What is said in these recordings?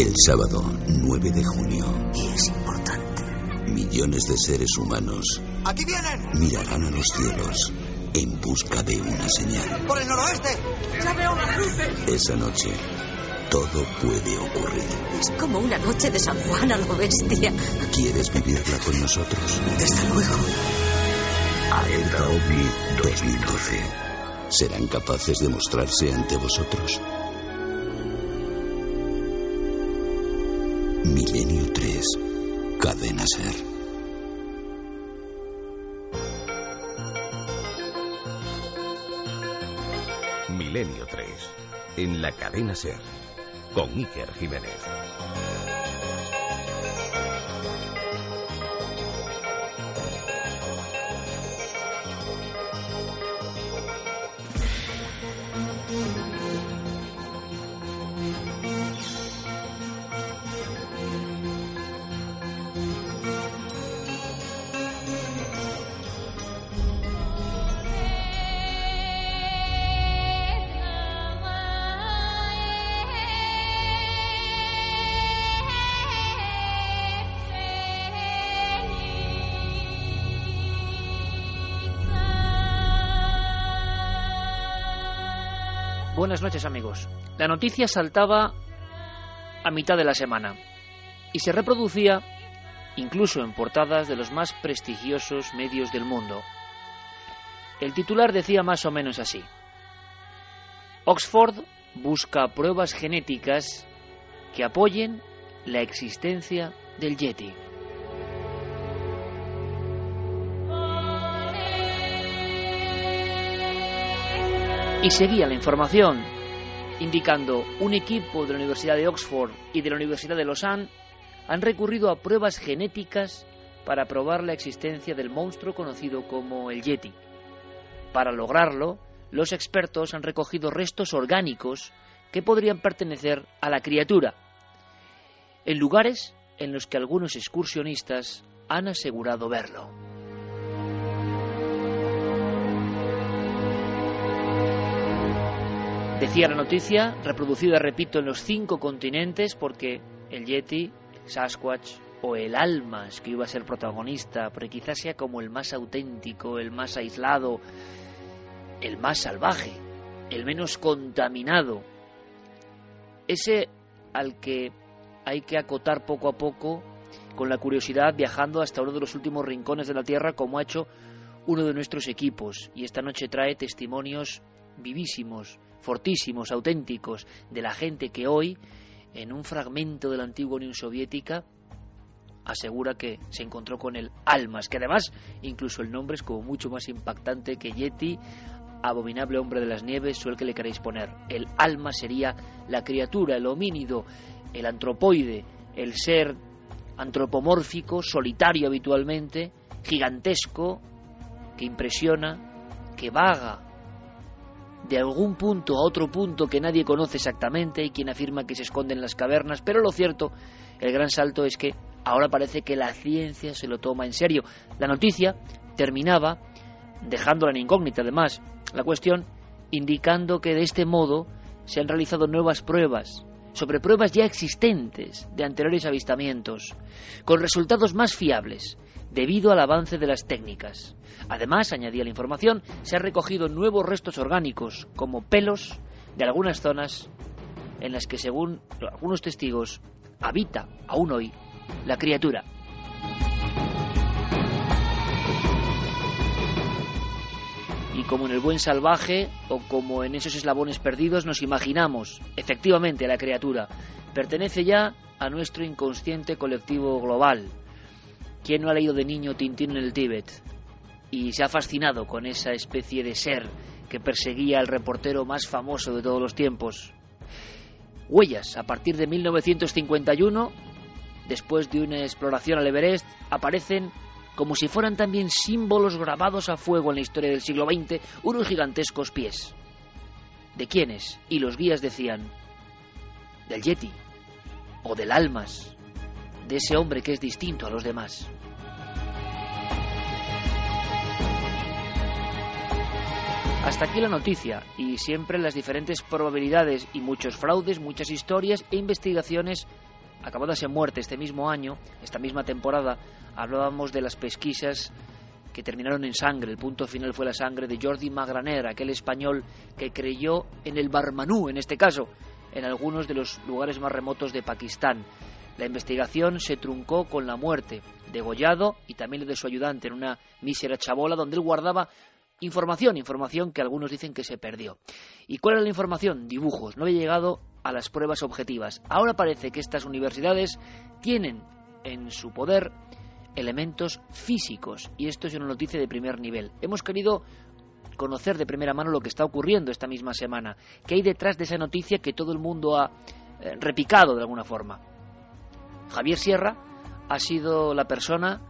El sábado 9 de junio. Y es importante. Millones de seres humanos ¡Aquí vienen! mirarán a los cielos en busca de una señal. ¡Por el noroeste! ¡Ya veo las luces! Esa noche, todo puede ocurrir. Es como una noche de San Juan a lo bestia. ¿Quieres vivirla con nosotros? Desde luego. Alerta OVNI 2012. ¿Serán capaces de mostrarse ante vosotros? Milenio 3. Cadena Ser. Milenio 3. En la cadena Ser. Con Iker Jiménez. Buenas noches amigos. La noticia saltaba a mitad de la semana y se reproducía incluso en portadas de los más prestigiosos medios del mundo. El titular decía más o menos así. Oxford busca pruebas genéticas que apoyen la existencia del Yeti. Y seguía la información indicando un equipo de la Universidad de Oxford y de la Universidad de Lausanne han recurrido a pruebas genéticas para probar la existencia del monstruo conocido como el Yeti. Para lograrlo, los expertos han recogido restos orgánicos que podrían pertenecer a la criatura, en lugares en los que algunos excursionistas han asegurado verlo. Decía la noticia, reproducida, repito, en los cinco continentes, porque el Yeti, el Sasquatch o el Almas, que iba a ser protagonista, porque quizás sea como el más auténtico, el más aislado, el más salvaje, el menos contaminado, ese al que hay que acotar poco a poco con la curiosidad viajando hasta uno de los últimos rincones de la Tierra como ha hecho uno de nuestros equipos. Y esta noche trae testimonios vivísimos, fortísimos, auténticos de la gente que hoy en un fragmento de la antigua Unión Soviética asegura que se encontró con el Almas, que además incluso el nombre es como mucho más impactante que Yeti, abominable hombre de las nieves o el que le queréis poner. El alma sería la criatura, el homínido, el antropoide, el ser antropomórfico, solitario habitualmente, gigantesco, que impresiona, que vaga de algún punto a otro punto que nadie conoce exactamente y quien afirma que se esconde en las cavernas, pero lo cierto, el gran salto es que ahora parece que la ciencia se lo toma en serio. La noticia terminaba dejándola en incógnita además la cuestión indicando que de este modo se han realizado nuevas pruebas sobre pruebas ya existentes de anteriores avistamientos, con resultados más fiables, debido al avance de las técnicas. Además, añadía la información, se han recogido nuevos restos orgánicos, como pelos, de algunas zonas en las que, según algunos testigos, habita aún hoy la criatura. Y como en el buen salvaje o como en esos eslabones perdidos nos imaginamos, efectivamente, la criatura pertenece ya a nuestro inconsciente colectivo global. ¿Quién no ha leído de niño Tintín en el Tíbet y se ha fascinado con esa especie de ser que perseguía al reportero más famoso de todos los tiempos? Huellas, a partir de 1951, después de una exploración al Everest, aparecen como si fueran también símbolos grabados a fuego en la historia del siglo XX, unos gigantescos pies. ¿De quiénes? Y los guías decían, del Yeti, o del Almas, de ese hombre que es distinto a los demás. Hasta aquí la noticia y siempre las diferentes probabilidades y muchos fraudes, muchas historias e investigaciones acabadas en muerte este mismo año, esta misma temporada, hablábamos de las pesquisas que terminaron en sangre. El punto final fue la sangre de Jordi Magraner, aquel español que creyó en el Barmanú, en este caso, en algunos de los lugares más remotos de Pakistán. La investigación se truncó con la muerte, degollado y también de su ayudante en una mísera chabola donde él guardaba información, información que algunos dicen que se perdió. ¿Y cuál era la información? Dibujos. No había llegado a las pruebas objetivas. Ahora parece que estas universidades tienen en su poder elementos físicos y esto es una noticia de primer nivel. Hemos querido conocer de primera mano lo que está ocurriendo esta misma semana, qué hay detrás de esa noticia que todo el mundo ha eh, repicado de alguna forma. Javier Sierra ha sido la persona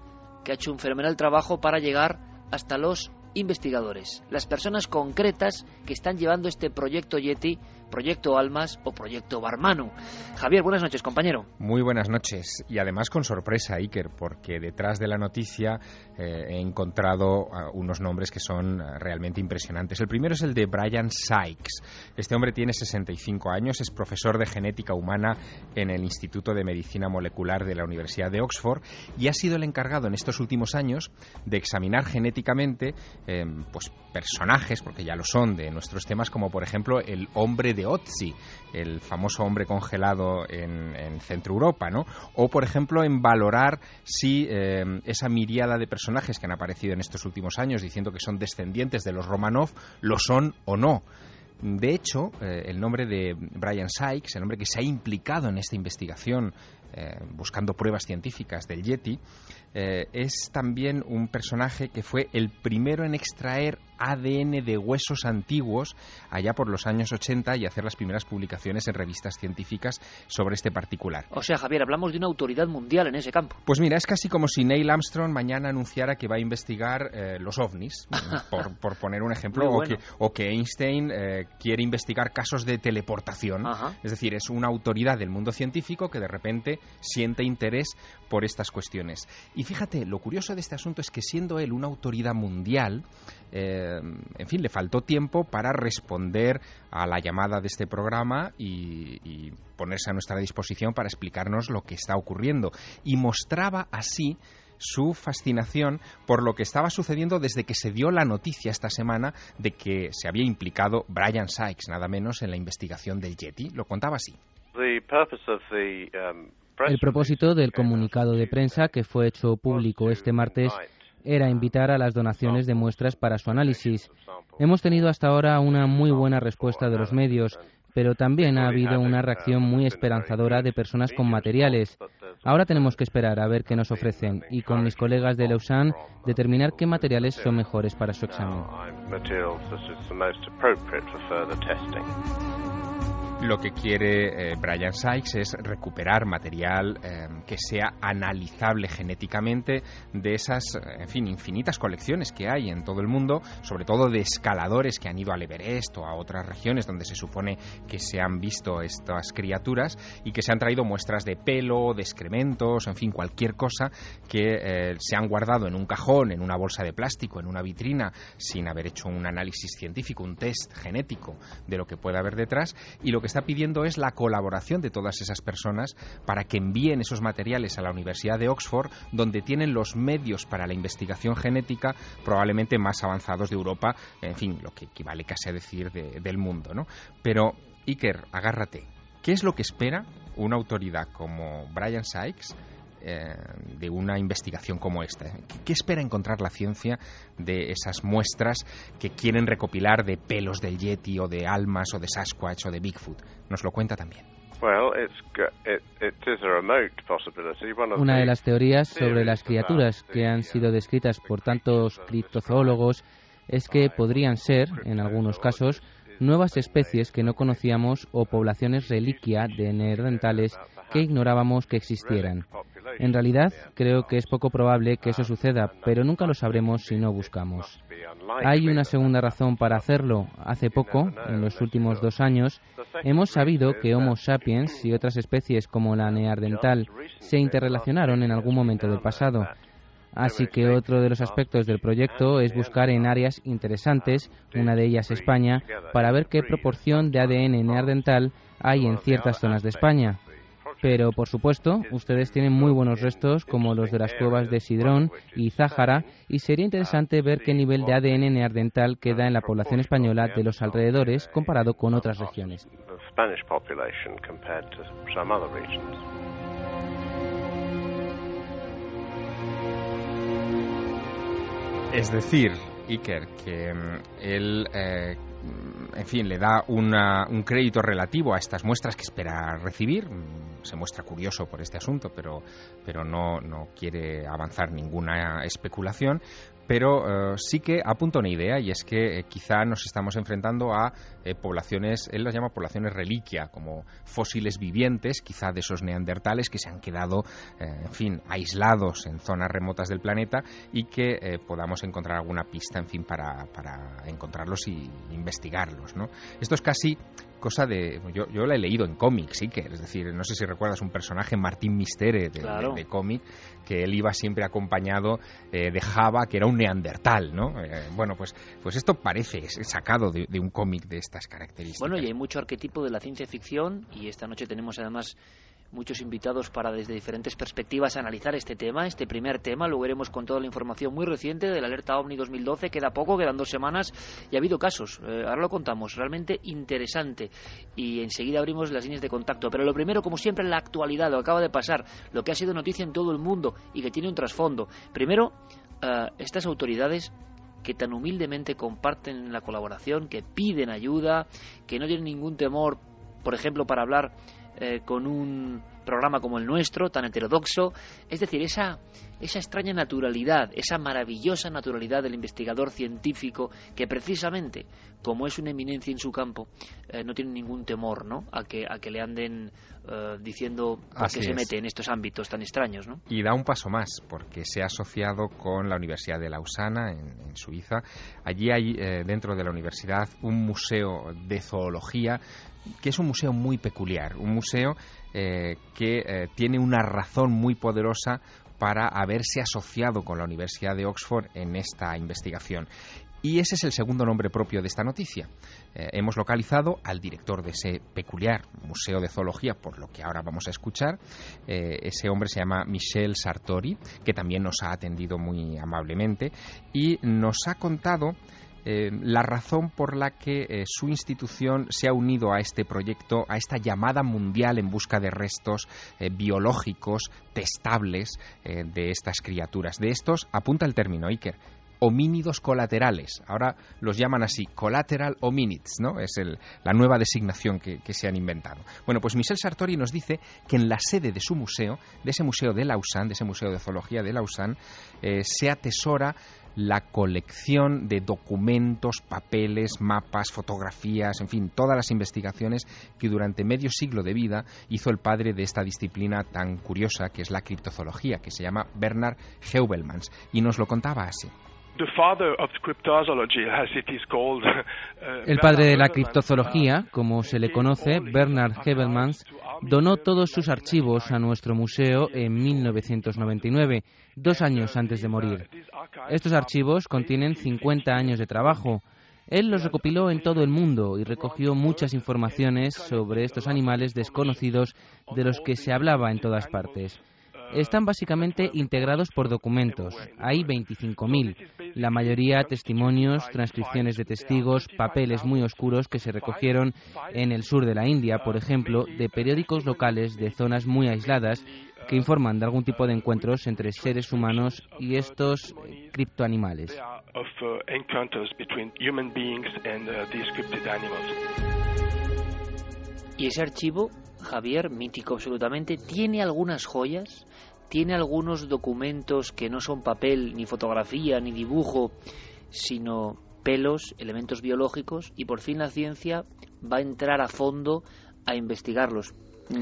que ha hecho un fenomenal trabajo para llegar hasta los investigadores, las personas concretas que están llevando este proyecto Yeti, proyecto Almas o proyecto Barmanu. Javier, buenas noches, compañero. Muy buenas noches y además con sorpresa, Iker, porque detrás de la noticia eh, he encontrado uh, unos nombres que son uh, realmente impresionantes. El primero es el de Brian Sykes. Este hombre tiene 65 años, es profesor de genética humana en el Instituto de Medicina Molecular de la Universidad de Oxford y ha sido el encargado en estos últimos años de examinar genéticamente eh, pues personajes, porque ya lo son, de nuestros temas, como por ejemplo el hombre de Otzi, el famoso hombre congelado en, en Centro Europa, ¿no? O por ejemplo en valorar si eh, esa miriada de personajes que han aparecido en estos últimos años diciendo que son descendientes de los Romanov, lo son o no. De hecho, eh, el nombre de Brian Sykes, el hombre que se ha implicado en esta investigación eh, buscando pruebas científicas del Yeti, eh, es también un personaje que fue el primero en extraer ADN de huesos antiguos allá por los años 80 y hacer las primeras publicaciones en revistas científicas sobre este particular. O sea, Javier, hablamos de una autoridad mundial en ese campo. Pues mira, es casi como si Neil Armstrong mañana anunciara que va a investigar eh, los ovnis, por, por, poner un ejemplo, bueno. o, que, o, que, Einstein eh, quiere investigar casos de teleportación. Ajá. Es decir, es una autoridad del mundo científico que de repente siente interés por estas cuestiones. Y fíjate, lo curioso de este asunto es que siendo él una autoridad mundial, eh, en fin, le faltó tiempo para responder a la llamada de este programa y, ponerse a nuestra disposición para explicarnos lo que está ocurriendo. Y mostraba así su fascinación por lo que estaba sucediendo desde que se dio la noticia esta semana de que se había implicado Brian Sykes, nada menos, en la investigación del Yeti. Lo contaba así. El propósito del comunicado de prensa que fue hecho público este martes era invitar a las donaciones de muestras para su análisis. Hemos tenido hasta ahora una muy buena respuesta de los medios, pero también ha habido una reacción muy esperanzadora de personas con materiales. Ahora tenemos que esperar a ver qué nos ofrecen y con mis colegas de Lausanne determinar qué materiales son mejores para su examen. Lo que quiere eh, Brian Sykes es recuperar material eh, que sea analizable genéticamente de esas, en fin, infinitas colecciones que hay en todo el mundo, sobre todo de escaladores que han ido al Everest o a otras regiones donde se supone que se han visto estas criaturas y que se han traído muestras de pelo, de excrementos, en fin, cualquier cosa que eh, se han guardado en un cajón, en una bolsa de plástico, en una vitrina, sin haber hecho un análisis científico, un test genético de lo que puede haber detrás. Y lo que está pidiendo es la colaboración de todas esas personas para que envíen esos materiales a la Universidad de Oxford, donde tienen los medios para la investigación genética probablemente más avanzados de Europa, en fin, lo que equivale casi a decir de, del mundo, ¿no? Pero, Iker, agárrate. ¿Qué es lo que espera una autoridad como Brian Sykes eh, de una investigación como esta. ¿Qué espera encontrar la ciencia de esas muestras que quieren recopilar de pelos del Yeti o de almas o de Sasquatch o de Bigfoot? Nos lo cuenta también. Una de las teorías sobre las criaturas que han sido descritas por tantos criptozoólogos es que podrían ser, en algunos casos, nuevas especies que no conocíamos o poblaciones reliquia de neandertales que ignorábamos que existieran. En realidad, creo que es poco probable que eso suceda, pero nunca lo sabremos si no buscamos. Hay una segunda razón para hacerlo. Hace poco, en los últimos dos años, hemos sabido que Homo sapiens y otras especies como la neandertal se interrelacionaron en algún momento del pasado. Así que otro de los aspectos del proyecto es buscar en áreas interesantes, una de ellas España, para ver qué proporción de ADN neandertal hay en ciertas zonas de España. Pero, por supuesto, ustedes tienen muy buenos restos como los de las cuevas de Sidrón y Záhara y sería interesante ver qué nivel de ADN neandertal queda en la población española de los alrededores comparado con otras regiones. Es decir, Iker, que mm, él eh, en fin, le da un crédito relativo a estas muestras que espera recibir. Mm, se muestra curioso por este asunto, pero, pero no, no quiere avanzar ninguna especulación pero eh, sí que apunta una idea y es que eh, quizá nos estamos enfrentando a eh, poblaciones, él las llama poblaciones reliquia, como fósiles vivientes, quizá de esos neandertales que se han quedado, en fin, aislados en zonas remotas del planeta y que podamos encontrar alguna pista, en fin, para, para encontrarlos y investigarlos. ¿no? Esto es casi cosa de... Yo, yo la he leído en cómics, sí que, es decir, no sé si recuerdas un personaje, Martín Mistere, de, cómic, que él iba siempre acompañado eh, de Java, que era un neandertal, ¿no? Eh, bueno, pues, pues esto parece sacado de, de un cómic de estas características. Bueno, y hay mucho arquetipo de la ciencia ficción, y esta noche tenemos además muchos invitados para desde diferentes perspectivas analizar este tema, este primer tema. Lo veremos con toda la información muy reciente de la alerta OVNI 2012. Queda poco, quedan dos semanas y ha habido casos. Eh, ahora lo contamos, realmente interesante. Y enseguida abrimos las líneas de contacto. Pero lo primero, como siempre, la actualidad, lo acaba de pasar, lo que ha sido noticia en todo el mundo y que tiene un trasfondo. Primero, eh, estas autoridades que tan humildemente comparten la colaboración, que piden ayuda, que no tienen ningún temor, por ejemplo, para hablar eh, con un programa como el nuestro, tan heterodoxo. Es decir, esa, esa extraña naturalidad, esa maravillosa naturalidad del investigador científico que precisamente, como es una eminencia en su campo, eh, no tiene ningún temor ¿no? a, que, a que le anden eh, diciendo por qué se mete en estos ámbitos tan extraños. ¿no? Y da un paso más, porque se ha asociado con la Universidad de Lausana, en, Suiza. Allí hay, dentro de la universidad, un museo de zoología que es un museo muy peculiar, un museo eh, que eh, tiene una razón muy poderosa para haberse asociado con la Universidad de Oxford en esta investigación. Y ese es el segundo nombre propio de esta noticia. Eh, hemos localizado al director de ese peculiar Museo de Zoología, por lo que ahora vamos a escuchar. ese hombre se llama Michel Sartori, que también nos ha atendido muy amablemente y nos ha contado eh, la razón por la que eh, su institución se ha unido a este proyecto, a esta llamada mundial en busca de restos eh, biológicos testables de estas criaturas. De estos apunta el término Iker, homínidos colaterales. Ahora los llaman así, collateral hominids, ¿no? Es la nueva designación que, se han inventado. Bueno, pues Michel Sartori nos dice que en la sede de su museo, de ese museo de Lausanne, de ese museo de zoología de Lausanne, se atesora la colección de documentos, papeles, mapas, fotografías, en fin, todas las investigaciones que durante medio siglo de vida hizo el padre de esta disciplina tan curiosa que es la criptozoología, que se llama Bernard Heubelmans, y nos lo contaba así. El padre de la criptozoología, como se le conoce, Bernard Hebelmans, donó todos sus archivos a nuestro museo en 1999, dos años antes de morir. Estos archivos contienen 50 años de trabajo. Él los recopiló en todo el mundo y recogió muchas informaciones sobre estos animales desconocidos de los que se hablaba en todas partes están básicamente integrados por documentos. Hay 25.000, la mayoría testimonios, transcripciones de testigos, papeles muy oscuros que se recogieron en el sur de la India, por ejemplo, de periódicos locales de zonas muy aisladas que informan de algún tipo de encuentros entre seres humanos y estos criptoanimales. Y ese archivo, Javier, mítico absolutamente, tiene algunas joyas tiene algunos documentos que no son papel, ni fotografía, ni dibujo, sino pelos, elementos biológicos, y por fin la ciencia va a entrar a fondo a investigarlos.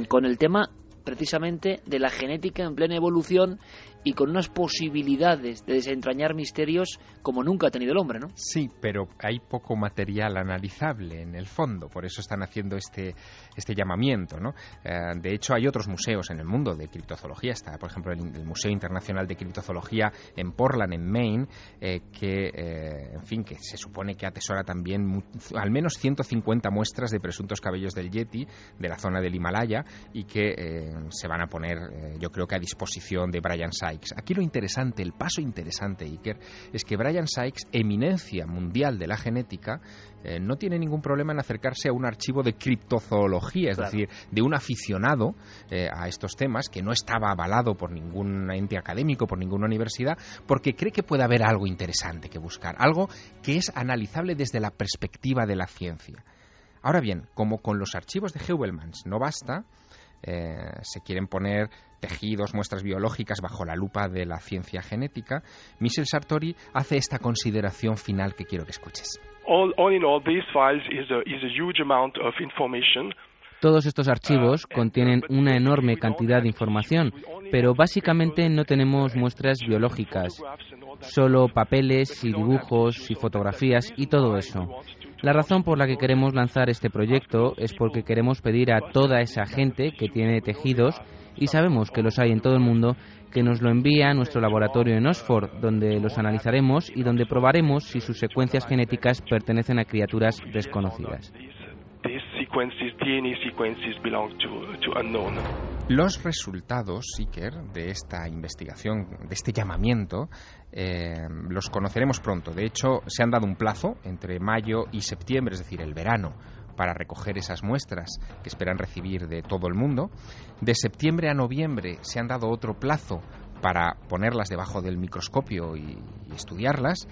Con el tema precisamente de la genética en plena evolución y con unas posibilidades de desentrañar misterios como nunca ha tenido el hombre, ¿no? Sí, pero hay poco material analizable en el fondo, por eso están haciendo este, este llamamiento, ¿no? Eh, de hecho, hay otros museos en el mundo de criptozoología, está, por ejemplo, el, Museo Internacional de Criptozoología en Portland, en Maine, eh, que, eh, en fin, que se supone que atesora también al menos 150 muestras de presuntos cabellos del Yeti de la zona del Himalaya y que se van a poner, yo creo que a disposición de Brian Sykes. Aquí lo interesante, el paso interesante, Iker, es que Brian Sykes, eminencia mundial de la genética, eh, no tiene ningún problema en acercarse a un archivo de criptozoología, es decir, de un aficionado eh, a estos temas que no estaba avalado por ningún ente académico, por ninguna universidad, porque cree que puede haber algo interesante que buscar, algo que es analizable desde la perspectiva de la ciencia. Ahora bien, como con los archivos de Heuvelmans no basta, eh, se quieren poner tejidos, muestras biológicas bajo la lupa de la ciencia genética, Michel Sartori hace esta consideración final que quiero que escuches. Todos estos archivos uh, contienen una enorme cantidad de información, pero básicamente no tenemos muestras biológicas, solo papeles y dibujos y fotografías y todo eso. La razón por la que queremos lanzar este proyecto es porque queremos pedir a toda esa gente que tiene tejidos, y sabemos que los hay en todo el mundo, que nos lo envíe a nuestro laboratorio en Oxford, donde los analizaremos y donde probaremos si sus secuencias genéticas pertenecen a criaturas desconocidas. Los resultados, Iker, de esta investigación, de este llamamiento, eh, los conoceremos pronto. De hecho, se han dado un plazo entre mayo y septiembre, es decir, el verano, para recoger esas muestras que esperan recibir de todo el mundo. De septiembre a noviembre se han dado otro plazo para ponerlas debajo del microscopio y, estudiarlas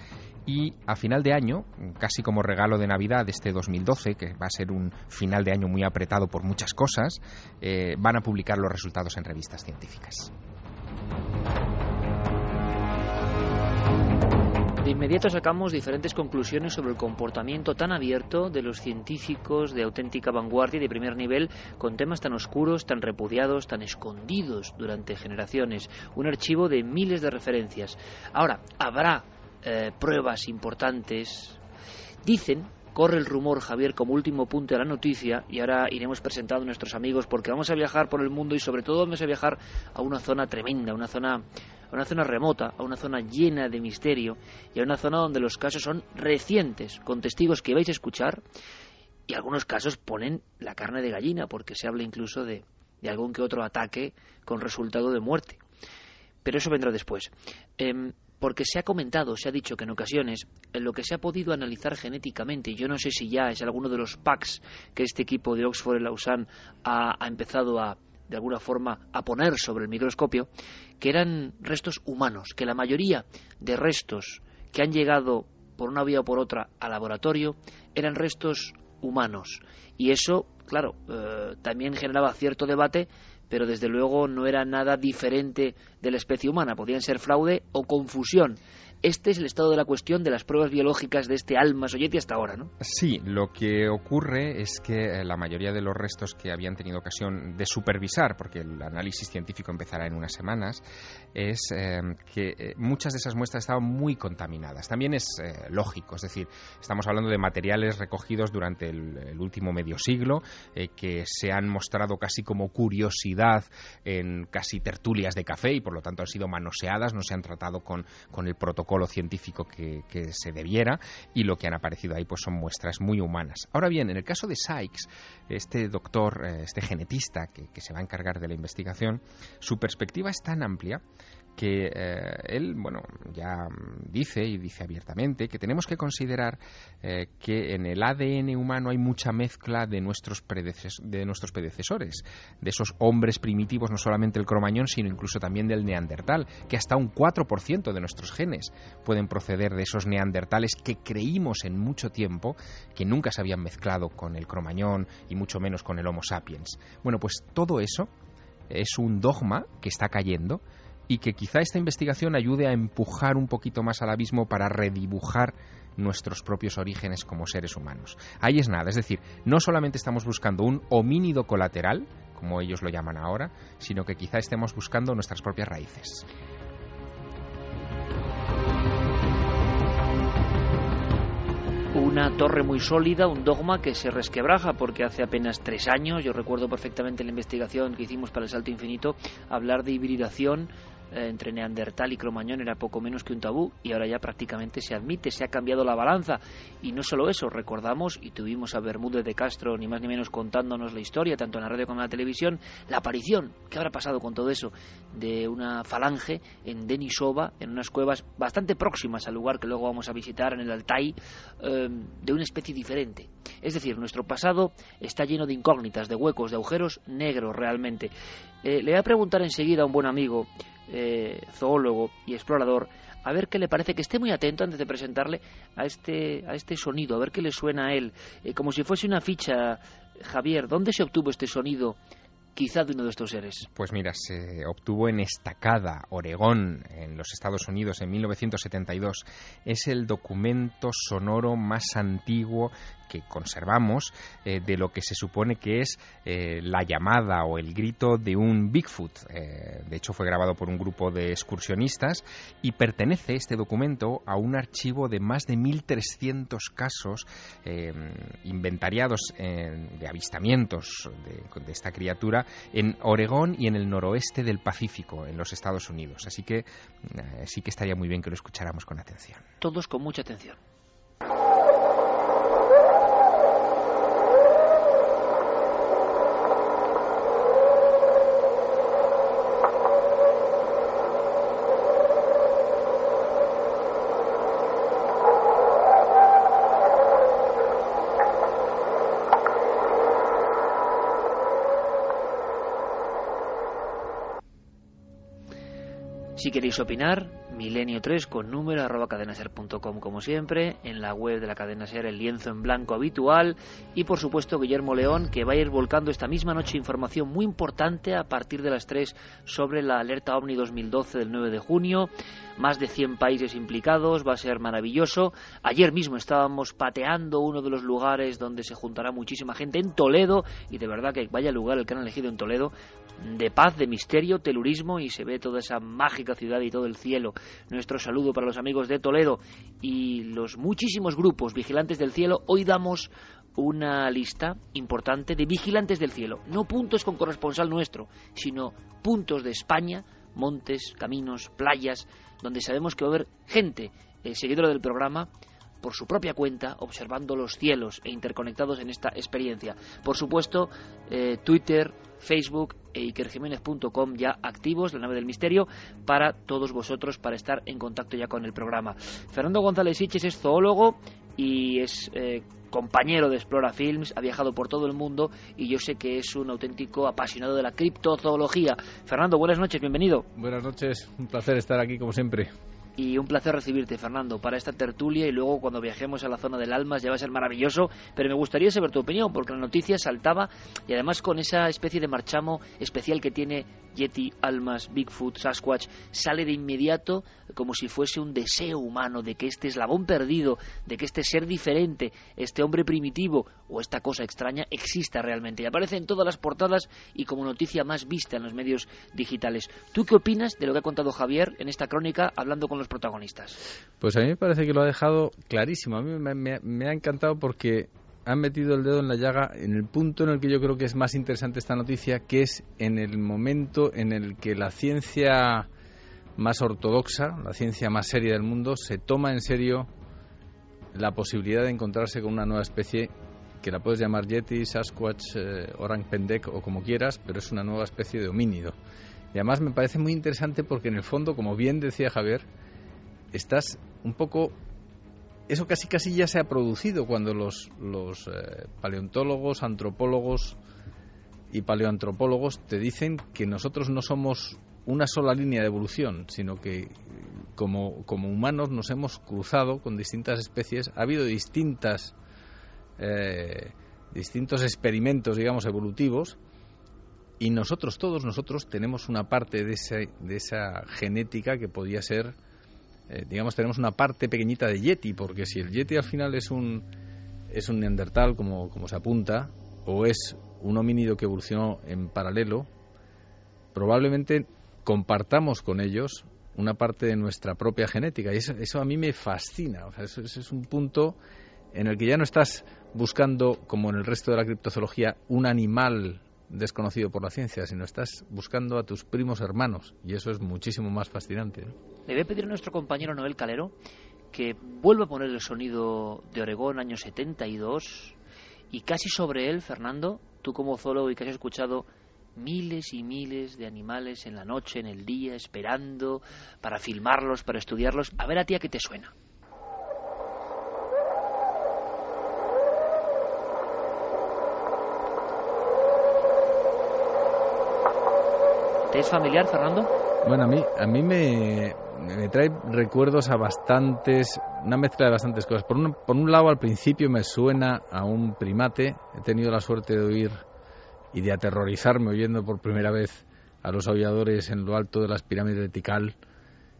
y a final de año, casi como regalo de Navidad de este 2012, que va a ser un final de año muy apretado por muchas cosas, eh, van a publicar los resultados en revistas científicas. De inmediato sacamos diferentes conclusiones sobre el comportamiento tan abierto de los científicos de auténtica vanguardia y de primer nivel con temas tan oscuros, tan repudiados, tan escondidos durante generaciones. Un archivo de miles de referencias. Ahora, habrá eh, pruebas importantes. Dicen corre el rumor, Javier, como último punto de la noticia, y ahora iremos presentando a nuestros amigos porque vamos a viajar por el mundo y sobre todo vamos a viajar a una zona tremenda, una zona a una zona remota, a una zona llena de misterio y a una zona donde los casos son recientes, con testigos que vais a escuchar y algunos casos ponen la carne de gallina porque se habla incluso de, algún que otro ataque con resultado de muerte. Pero eso vendrá después. Em, porque se ha comentado, se ha dicho que en ocasiones, en lo que se ha podido analizar genéticamente, yo no sé si ya es alguno de los packs que este equipo de Oxford y Lausanne ha empezado a, de alguna forma a poner sobre el microscopio, que eran restos humanos, que la mayoría de restos que han llegado por una vía o por otra al laboratorio eran restos humanos. Y eso, claro, eh, también generaba cierto debate, pero desde luego no era nada diferente de la especie humana. Podían ser fraude o confusión. Este es el estado de la cuestión de las pruebas biológicas de este alma soyeti hasta ahora, ¿no? Sí, lo que ocurre es que eh, la mayoría de los restos que habían tenido ocasión de supervisar, porque el análisis científico empezará en unas semanas, es eh, que eh, muchas de esas muestras estaban muy contaminadas. También es lógico, es decir, estamos hablando de materiales recogidos durante el, último medio siglo, que se han mostrado casi como curiosidad en casi tertulias de café y por lo tanto han sido manoseadas, no se han tratado con, con el protocolo científico que, se debiera y lo que han aparecido ahí pues son muestras muy humanas. Ahora bien, en el caso de Sykes, este doctor, eh, este genetista que, que se va a encargar de la investigación, su perspectiva es tan amplia que eh, él, bueno, ya dice y dice abiertamente que tenemos que considerar eh, que en el ADN humano hay mucha mezcla de nuestros, de nuestros predecesores, de esos hombres primitivos, no solamente el cromañón, sino incluso también del neandertal, que hasta un 4% de nuestros genes pueden proceder de esos neandertales que creímos en mucho tiempo que nunca se habían mezclado con el cromañón y mucho menos con el Homo sapiens. Bueno, pues todo eso es un dogma que está cayendo y que quizá esta investigación ayude a empujar un poquito más al abismo para redibujar nuestros propios orígenes como seres humanos. Ahí es nada, es decir, no solamente estamos buscando un homínido colateral, como ellos lo llaman ahora, sino que quizá estemos buscando nuestras propias raíces. una torre muy sólida, un dogma que se resquebraja, porque hace apenas tres años, yo recuerdo perfectamente la investigación que hicimos para el Salto Infinito, hablar de hibridación eh, entre Neandertal y Cromañón era poco menos que un tabú y ahora ya prácticamente se admite, se ha cambiado la balanza. Y no solo eso, recordamos y tuvimos a Bermúdez de Castro, ni más ni menos contándonos la historia, tanto en la radio como en la televisión, la aparición, ¿qué habrá pasado con todo eso? De una falange en Denisova, en unas cuevas bastante próximas al lugar que luego vamos a visitar, en el Altai, eh, de una especie diferente. Es decir, nuestro pasado está lleno de incógnitas, de huecos, de agujeros negros realmente. Eh, le voy a preguntar enseguida a un buen amigo, eh, zoólogo y explorador, a ver qué le parece, que esté muy atento antes de presentarle a este, a este sonido, a ver qué le suena a él, eh, como si fuese una ficha. Javier, ¿dónde se obtuvo este sonido? quizá de uno de estos seres? Pues mira, se obtuvo en Estacada, Oregón, en los Estados Unidos, en 1972. Es el documento sonoro más antiguo que conservamos eh, de lo que se supone que es eh, la llamada o el grito de un Bigfoot. Eh, de hecho, fue grabado por un grupo de excursionistas y pertenece este documento a un archivo de más de 1.300 casos inventariados de avistamientos de, esta criatura en Oregón y en el noroeste del Pacífico, en los Estados Unidos. Así que sí que estaría muy bien que lo escucháramos con atención. Todos con mucha atención. Si queréis opinar, milenio3 con número arroba cadenaser.com como siempre, en la web de la cadena ser el lienzo en blanco habitual y por supuesto Guillermo León que va a ir volcando esta misma noche información muy importante a partir de las 3 sobre la alerta OVNI 2012 del 9 de junio, más de 100 países implicados, va a ser maravilloso. Ayer mismo estábamos pateando uno de los lugares donde se juntará muchísima gente en Toledo y de verdad que vaya lugar el que han elegido en Toledo de paz, de misterio, telurismo y se ve toda esa mágica ciudad y todo el cielo. Nuestro saludo para los amigos de Toledo y los muchísimos grupos vigilantes del cielo. Hoy damos una lista importante de vigilantes del cielo, no puntos con corresponsal nuestro, sino puntos de España, montes, caminos, playas, donde sabemos que va a haber gente eh, seguidora del programa por su propia cuenta, observando los cielos e interconectados en esta experiencia. Por supuesto, eh, Twitter, Facebook e ikerjiménez.com ya activos, la nave del misterio, para todos vosotros, para estar en contacto ya con el programa. Fernando González Siches es zoólogo y es eh, compañero de Explora Films, ha viajado por todo el mundo y yo sé que es un auténtico apasionado de la criptozoología. Fernando, buenas noches, bienvenido. Buenas noches, un placer estar aquí como siempre y un placer recibirte, Fernando, para esta tertulia y luego cuando viajemos a la zona del Almas ya va a ser maravilloso, pero me gustaría saber tu opinión porque la noticia saltaba y además con esa especie de marchamo especial que tiene Yeti, Almas, Bigfoot, Sasquatch, sale de inmediato como si fuese un deseo humano de que este eslabón perdido, de que este ser diferente, este hombre primitivo o esta cosa extraña exista realmente. Y aparece en todas las portadas y como noticia más vista en los medios digitales. ¿Tú qué opinas de lo que ha contado Javier en esta crónica hablando con los protagonistas? Pues a mí me parece que lo ha dejado clarísimo. A mí me, ha encantado porque han metido el dedo en la llaga en el punto en el que yo creo que es más interesante esta noticia, que es en el momento en el que la ciencia más ortodoxa, la ciencia más seria del mundo, se toma en serio la posibilidad de encontrarse con una nueva especie que la puedes llamar Yeti, Sasquatch, eh, Orang Pendek o como quieras, pero es una nueva especie de homínido. Y además me parece muy interesante porque en el fondo, como bien decía Javier, estás un poco eso casi casi ya se ha producido cuando los, los eh, paleontólogos, antropólogos y paleoantropólogos te dicen que nosotros no somos una sola línea de evolución, sino que como, como humanos nos hemos cruzado con distintas especies, ha habido distintas eh, distintos experimentos, digamos, evolutivos, y nosotros, todos nosotros, tenemos una parte de, ese, de esa genética que podía ser eh, digamos, tenemos una parte pequeñita de Yeti, porque si el Yeti al final es un, es un neandertal, como, como se apunta, o es un homínido que evolucionó en paralelo, probablemente compartamos con ellos una parte de nuestra propia genética. Y eso, a mí me fascina. O sea, eso, es un punto en el que ya no estás buscando, como en el resto de la criptozoología, un animal desconocido por la ciencia, sino estás buscando a tus primos hermanos y eso es muchísimo más fascinante. Le voy a pedir a nuestro compañero Noel Calero que vuelva a poner el sonido de Oregón año 72 y casi sobre él, Fernando, tú como zoólogo y que has escuchado miles y miles de animales en la noche, en el día, esperando para filmarlos, para estudiarlos, a ver a ti a qué te suena. ¿Te es familiar, Fernando? Bueno, a mí, a mí me, me trae recuerdos a bastantes, una mezcla de bastantes cosas. Por un, por un lado, al principio me suena a un primate. He tenido la suerte de oír y de aterrorizarme oyendo por primera vez a los aulladores en lo alto de las pirámides de Tikal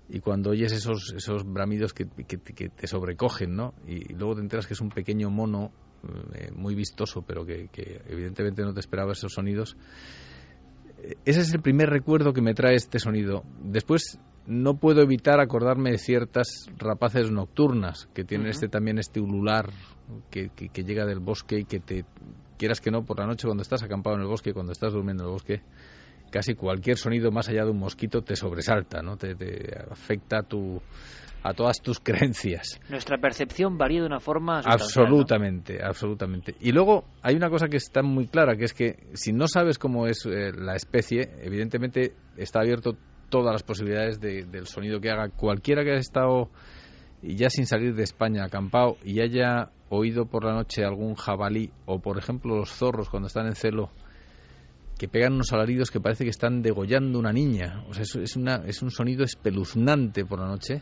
y cuando oyes esos, esos bramidos que, que, te sobrecogen, ¿no? Y, luego te enteras que es un pequeño mono eh, muy vistoso, pero que, que, evidentemente no te esperaba esos sonidos. Ese es el primer recuerdo que me trae este sonido. Después no puedo evitar acordarme de ciertas rapaces nocturnas que tienen este también este ulular que, que, llega del bosque y que te quieras que no por la noche cuando estás acampado en el bosque cuando estás durmiendo en el bosque casi cualquier sonido más allá de un mosquito te sobresalta no te, afecta a tu a todas tus creencias. Nuestra percepción varía de una forma absolutamente, absolutamente. Y luego hay una cosa que está muy clara, que es que si no sabes cómo es eh, la especie, evidentemente está abierto todas las posibilidades del sonido que haga cualquiera que haya estado ya sin salir de España acampado y haya oído por la noche algún jabalí o por ejemplo los zorros cuando están en celo que pegan unos alaridos que parece que están degollando una niña. O sea, es, una, es un sonido espeluznante por la noche.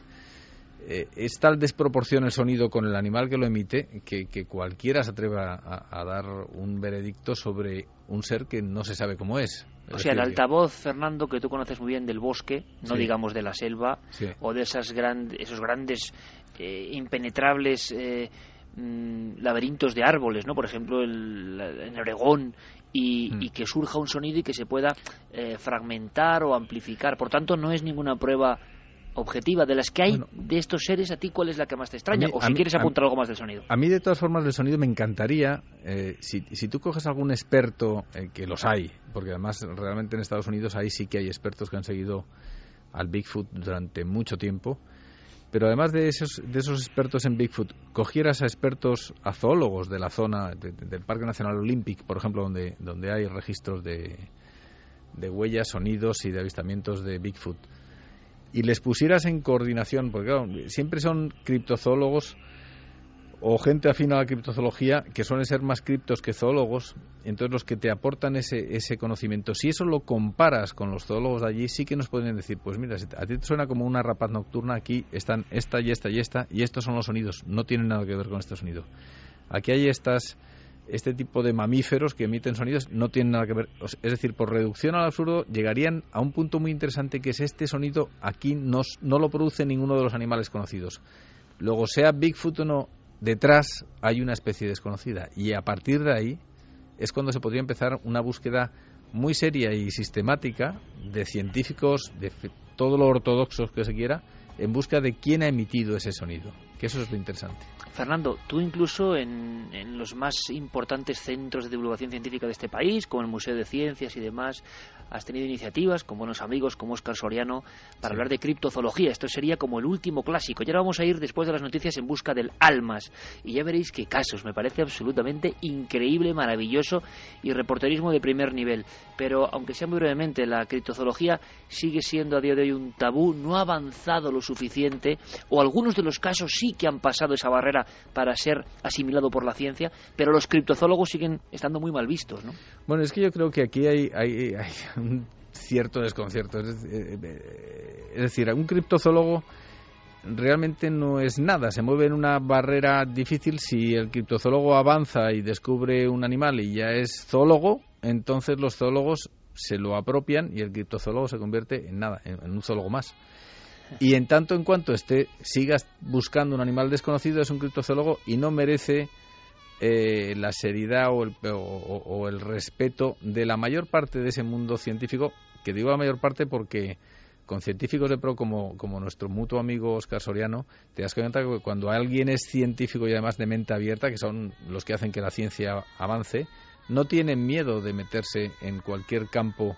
Eh, es tal desproporción el sonido con el animal que lo emite que, cualquiera se atreva a, dar un veredicto sobre un ser que no se sabe cómo es. O sea, el altavoz, Fernando, que tú conoces muy bien del bosque, no digamos de la selva, o de esas esos grandes, eh, impenetrables eh, mm, laberintos de árboles, ¿no? Por ejemplo, el, en Oregón, mm. y, que surja un sonido y que se pueda fragmentar o amplificar. Por tanto, no es ninguna prueba objetiva de las que hay de estos seres, ¿a ti cuál es la que más te extraña? o si quieres apuntar algo más del sonido. A mí, de todas formas, del sonido me encantaría, eh, si, si, tú coges algún experto, eh, que los hay, porque además realmente en Estados Unidos ahí sí que hay expertos que han seguido al Bigfoot durante mucho tiempo, pero además de esos, de esos expertos en Bigfoot, cogieras a expertos, a zoólogos de la zona del Parque Nacional Olympic, por ejemplo, donde, donde hay registros de, de huellas, sonidos y de avistamientos de Bigfoot, y les pusieras en coordinación, porque claro, siempre son criptozoólogos o gente afín a la criptozoología que suelen ser más criptos que zoólogos, entonces los que te aportan ese, ese conocimiento, si eso lo comparas con los zoólogos de allí, sí que nos pueden decir, pues mira, a ti te suena como una rapaz nocturna, aquí están esta y esta y esta, y estos son los sonidos, no tienen nada que ver con este sonido. Aquí hay estas este tipo de mamíferos que emiten sonidos no tienen nada que ver. Es decir, por reducción al absurdo, llegarían a un punto muy interesante que es este sonido aquí no, no lo produce ninguno de los animales conocidos. Luego, sea Bigfoot o no, detrás hay una especie desconocida. Y a partir de ahí es cuando se podría empezar una búsqueda muy seria y sistemática de científicos, de todo lo ortodoxos que se quiera, en busca de quién ha emitido ese sonido que eso es lo interesante. Fernando, tú incluso en, en, los más importantes centros de divulgación científica de este país, como el Museo de Ciencias y demás, has tenido iniciativas con buenos amigos como Oscar Soriano para hablar de criptozoología. Esto sería como el último clásico. Y ahora vamos a ir después de las noticias en busca del almas. Y ya veréis qué casos. Me parece absolutamente increíble, maravilloso y reporterismo de primer nivel. Pero aunque sea muy brevemente, la criptozoología sigue siendo a día de hoy un tabú, no ha avanzado lo suficiente, o algunos de los casos sí que han pasado esa barrera para ser asimilado por la ciencia, pero los criptozoólogos siguen estando muy mal vistos, ¿no? Bueno, es que yo creo que aquí hay, hay, un cierto desconcierto. Es, eh, es decir, un criptozoólogo realmente no es nada, se mueve en una barrera difícil. Si el criptozoólogo avanza y descubre un animal y ya es zoólogo, entonces los zoólogos se lo apropian y el criptozoólogo se convierte en nada, en un zoólogo más. Y en tanto en cuanto esté, sigas buscando un animal desconocido, es un criptozoólogo y no merece eh, la seriedad o el, o, el respeto de la mayor parte de ese mundo científico, que digo la mayor parte porque con científicos de pro como, como nuestro mutuo amigo Oscar Soriano, te das cuenta que cuando alguien es científico y además de mente abierta, que son los que hacen que la ciencia avance, no tienen miedo de meterse en cualquier campo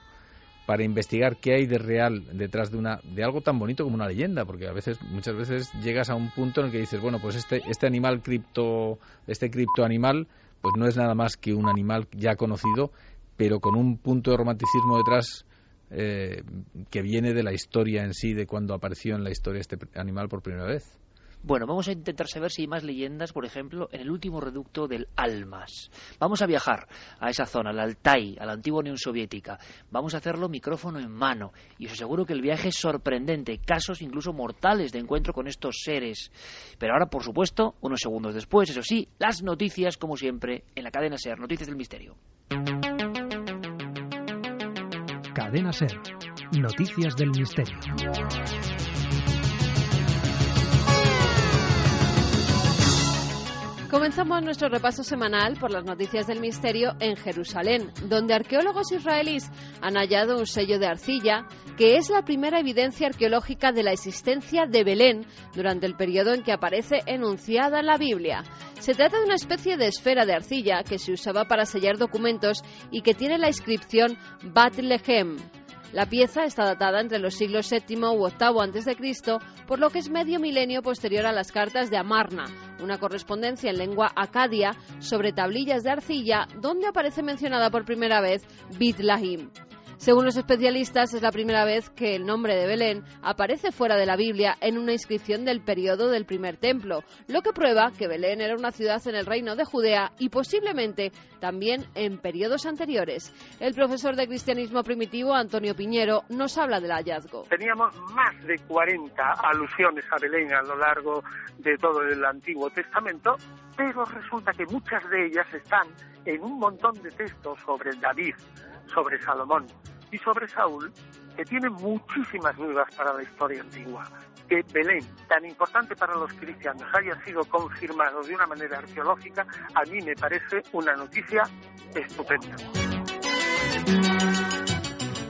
para investigar qué hay de real detrás de una de algo tan bonito como una leyenda, porque a veces muchas veces llegas a un punto en el que dices, bueno, pues este este animal cripto este criptoanimal pues no es nada más que un animal ya conocido, pero con un punto de romanticismo detrás eh, que viene de la historia en sí, de cuando apareció en la historia este animal por primera vez. Bueno, vamos a intentar saber si hay más leyendas, por ejemplo, en el último reducto del Almas. Vamos a viajar a esa zona, al Altai, a la antigua Unión Soviética. Vamos a hacerlo micrófono en mano. Y os aseguro que el viaje es sorprendente. Casos incluso mortales de encuentro con estos seres. Pero ahora, por supuesto, unos segundos después, eso sí, las noticias, como siempre, en la cadena SER. Noticias del Misterio. Cadena SER. Noticias del Misterio. Comenzamos nuestro repaso semanal por las noticias del misterio en Jerusalén, donde arqueólogos israelíes han hallado un sello de arcilla que es la primera evidencia arqueológica de la existencia de Belén durante el periodo en que aparece enunciada en la Biblia. Se trata de una especie de esfera de arcilla que se usaba para sellar documentos y que tiene la inscripción Bat la pieza está datada entre los siglos VII u VIII a.C., por lo que es medio milenio posterior a las cartas de Amarna, una correspondencia en lengua acadia sobre tablillas de arcilla donde aparece mencionada por primera vez Bit Lahim. Según los especialistas, es la primera vez que el nombre de Belén aparece fuera de la Biblia en una inscripción del periodo del primer templo, lo que prueba que Belén era una ciudad en el reino de Judea y posiblemente también en periodos anteriores. El profesor de cristianismo primitivo, Antonio Piñero, nos habla del hallazgo. Teníamos más de 40 alusiones a Belén a lo largo de todo el Antiguo Testamento, pero resulta que muchas de ellas están en un montón de textos sobre David, sobre Salomón y sobre Saúl, que tiene muchísimas dudas para la historia antigua. Que Belén, tan importante para los cristianos, haya sido confirmado de una manera arqueológica, a mí me parece una noticia estupenda.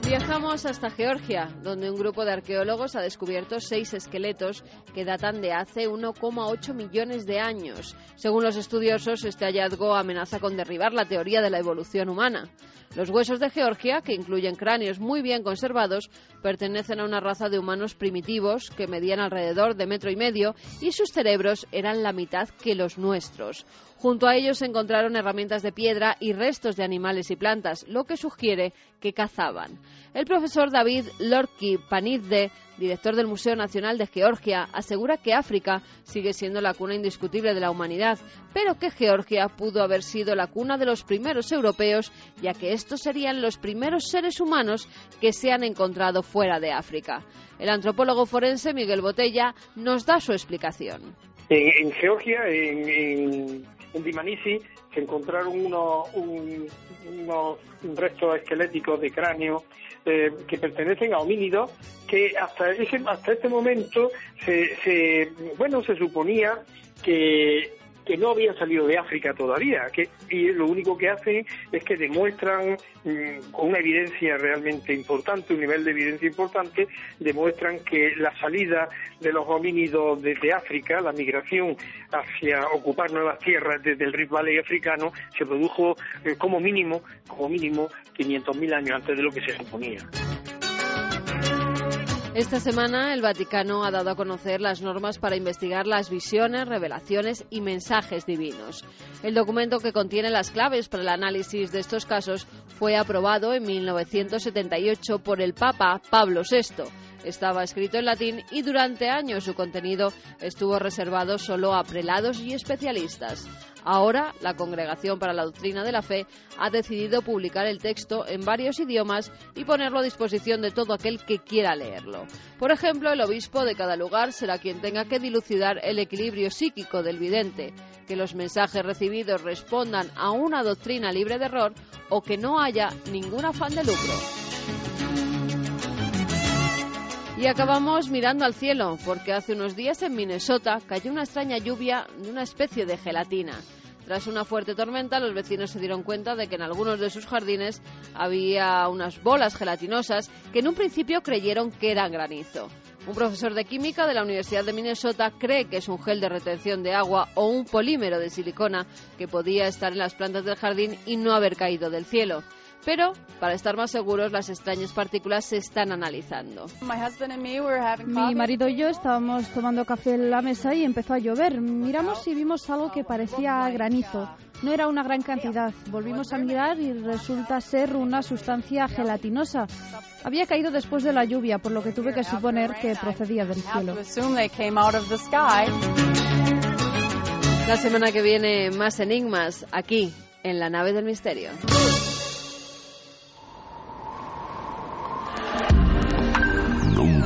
Viajamos hasta Georgia, donde un grupo de arqueólogos ha descubierto seis esqueletos que datan de hace 1,8 millones de años. Según los estudiosos, este hallazgo amenaza con derribar la teoría de la evolución humana. Los huesos de Georgia, que incluyen cráneos muy bien conservados, pertenecen a una raza de humanos primitivos que medían alrededor de metro y medio y sus cerebros eran la mitad que los nuestros. Junto a ellos se encontraron herramientas de piedra y restos de animales y plantas, lo que sugiere que cazaban. El profesor David Lorki Panizde, director del Museo Nacional de Georgia, asegura que África sigue siendo la cuna indiscutible de la humanidad, pero que Georgia pudo haber sido la cuna de los primeros europeos, ya que estos serían los primeros seres humanos que se han encontrado fuera de África. El antropólogo forense Miguel Botella nos da su explicación. En, Georgia, en Dimanisi se encontraron unos, restos esqueléticos de cráneo eh, que pertenecen a homínidos que hasta ese, hasta este momento se, se bueno se suponía que que no habían salido de África todavía, que, y lo único que hacen es que demuestran mm, con una evidencia realmente importante, un nivel de evidencia importante, demuestran que la salida de los homínidos desde África, la migración hacia ocupar nuevas tierras desde el Rift Valley africano, se produjo eh, como mínimo, como mínimo 500.000 años antes de lo que se suponía. Esta semana el Vaticano ha dado a conocer las normas para investigar las visiones, revelaciones y mensajes divinos. El documento que contiene las claves para el análisis de estos casos fue aprobado en 1978 por el Papa Pablo VI. Estaba escrito en latín y durante años su contenido estuvo reservado solo a prelados y especialistas. Ahora, la Congregación para la Doctrina de la Fe ha decidido publicar el texto en varios idiomas y ponerlo a disposición de todo aquel que quiera leerlo. Por ejemplo, el obispo de cada lugar será quien tenga que dilucidar el equilibrio psíquico del vidente, que los mensajes recibidos respondan a una doctrina libre de error o que no haya ningún afán de lucro. Y acabamos mirando al cielo, porque hace unos días en Minnesota cayó una extraña lluvia de una especie de gelatina. Tras una fuerte tormenta, los vecinos se dieron cuenta de que en algunos de sus jardines había unas bolas gelatinosas que en un principio creyeron que eran granizo. Un profesor de química de la Universidad de Minnesota cree que es un gel de retención de agua o un polímero de silicona que podía estar en las plantas del jardín y no haber caído del cielo. Pero, para estar más seguros, las extrañas partículas se están analizando. Mi marido y yo estábamos tomando café en la mesa y empezó a llover. Miramos y vimos algo que parecía granizo. No era una gran cantidad. Volvimos a mirar y resulta ser una sustancia gelatinosa. Había caído después de la lluvia, por lo que tuve que suponer que procedía del cielo. La semana que viene más enigmas aquí en la nave del misterio.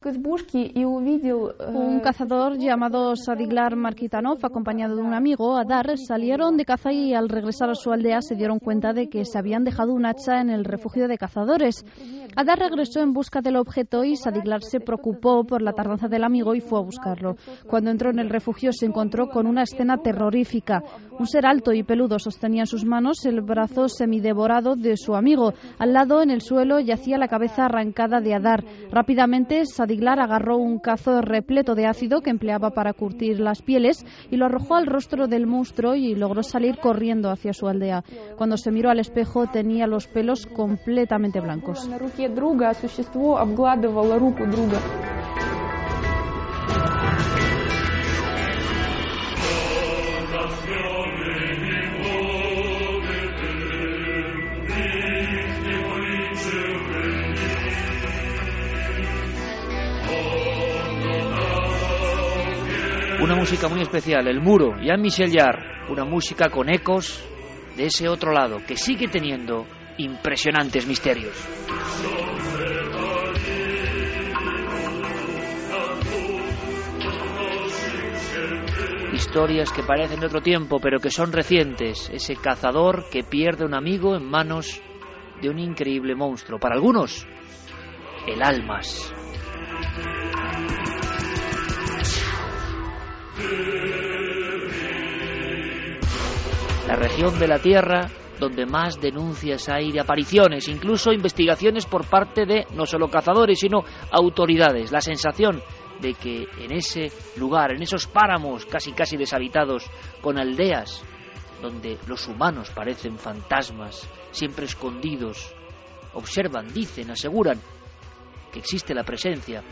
Un cazador llamado Sadiglar Markitanov, acompañado de un amigo, Adar, salieron de caza y al regresar a su aldea se dieron cuenta de que se habían dejado un hacha en el refugio de cazadores. Adar regresó en busca del objeto y Sadiglar se preocupó por la tardanza del amigo y fue a buscarlo. Cuando entró en el refugio se encontró con una escena terrorífica. Un ser alto y peludo sostenía en sus manos el brazo semidevorado de su amigo. Al lado, en el suelo, yacía la cabeza arrancada de Adar. Rápidamente, Sadiglar agarró un cazo repleto de ácido que empleaba para curtir las pieles y lo arrojó al rostro del monstruo y logró salir corriendo hacia su aldea. Cuando se miró al espejo tenía los pelos completamente blancos. Música muy especial, El Muro, Jean-Michel Jarre, una música con ecos de ese otro lado que sigue teniendo impresionantes misterios. Historias que parecen de otro tiempo, pero que son recientes. Ese cazador que pierde un amigo en manos de un increíble monstruo. Para algunos, el almas. La región de la Tierra donde más denuncias hay de apariciones, incluso investigaciones por parte de no solo cazadores, sino autoridades. La sensación de que en ese lugar, en esos páramos casi casi deshabitados, con aldeas donde los humanos parecen fantasmas, siempre escondidos, observan, dicen, aseguran que existe la presencia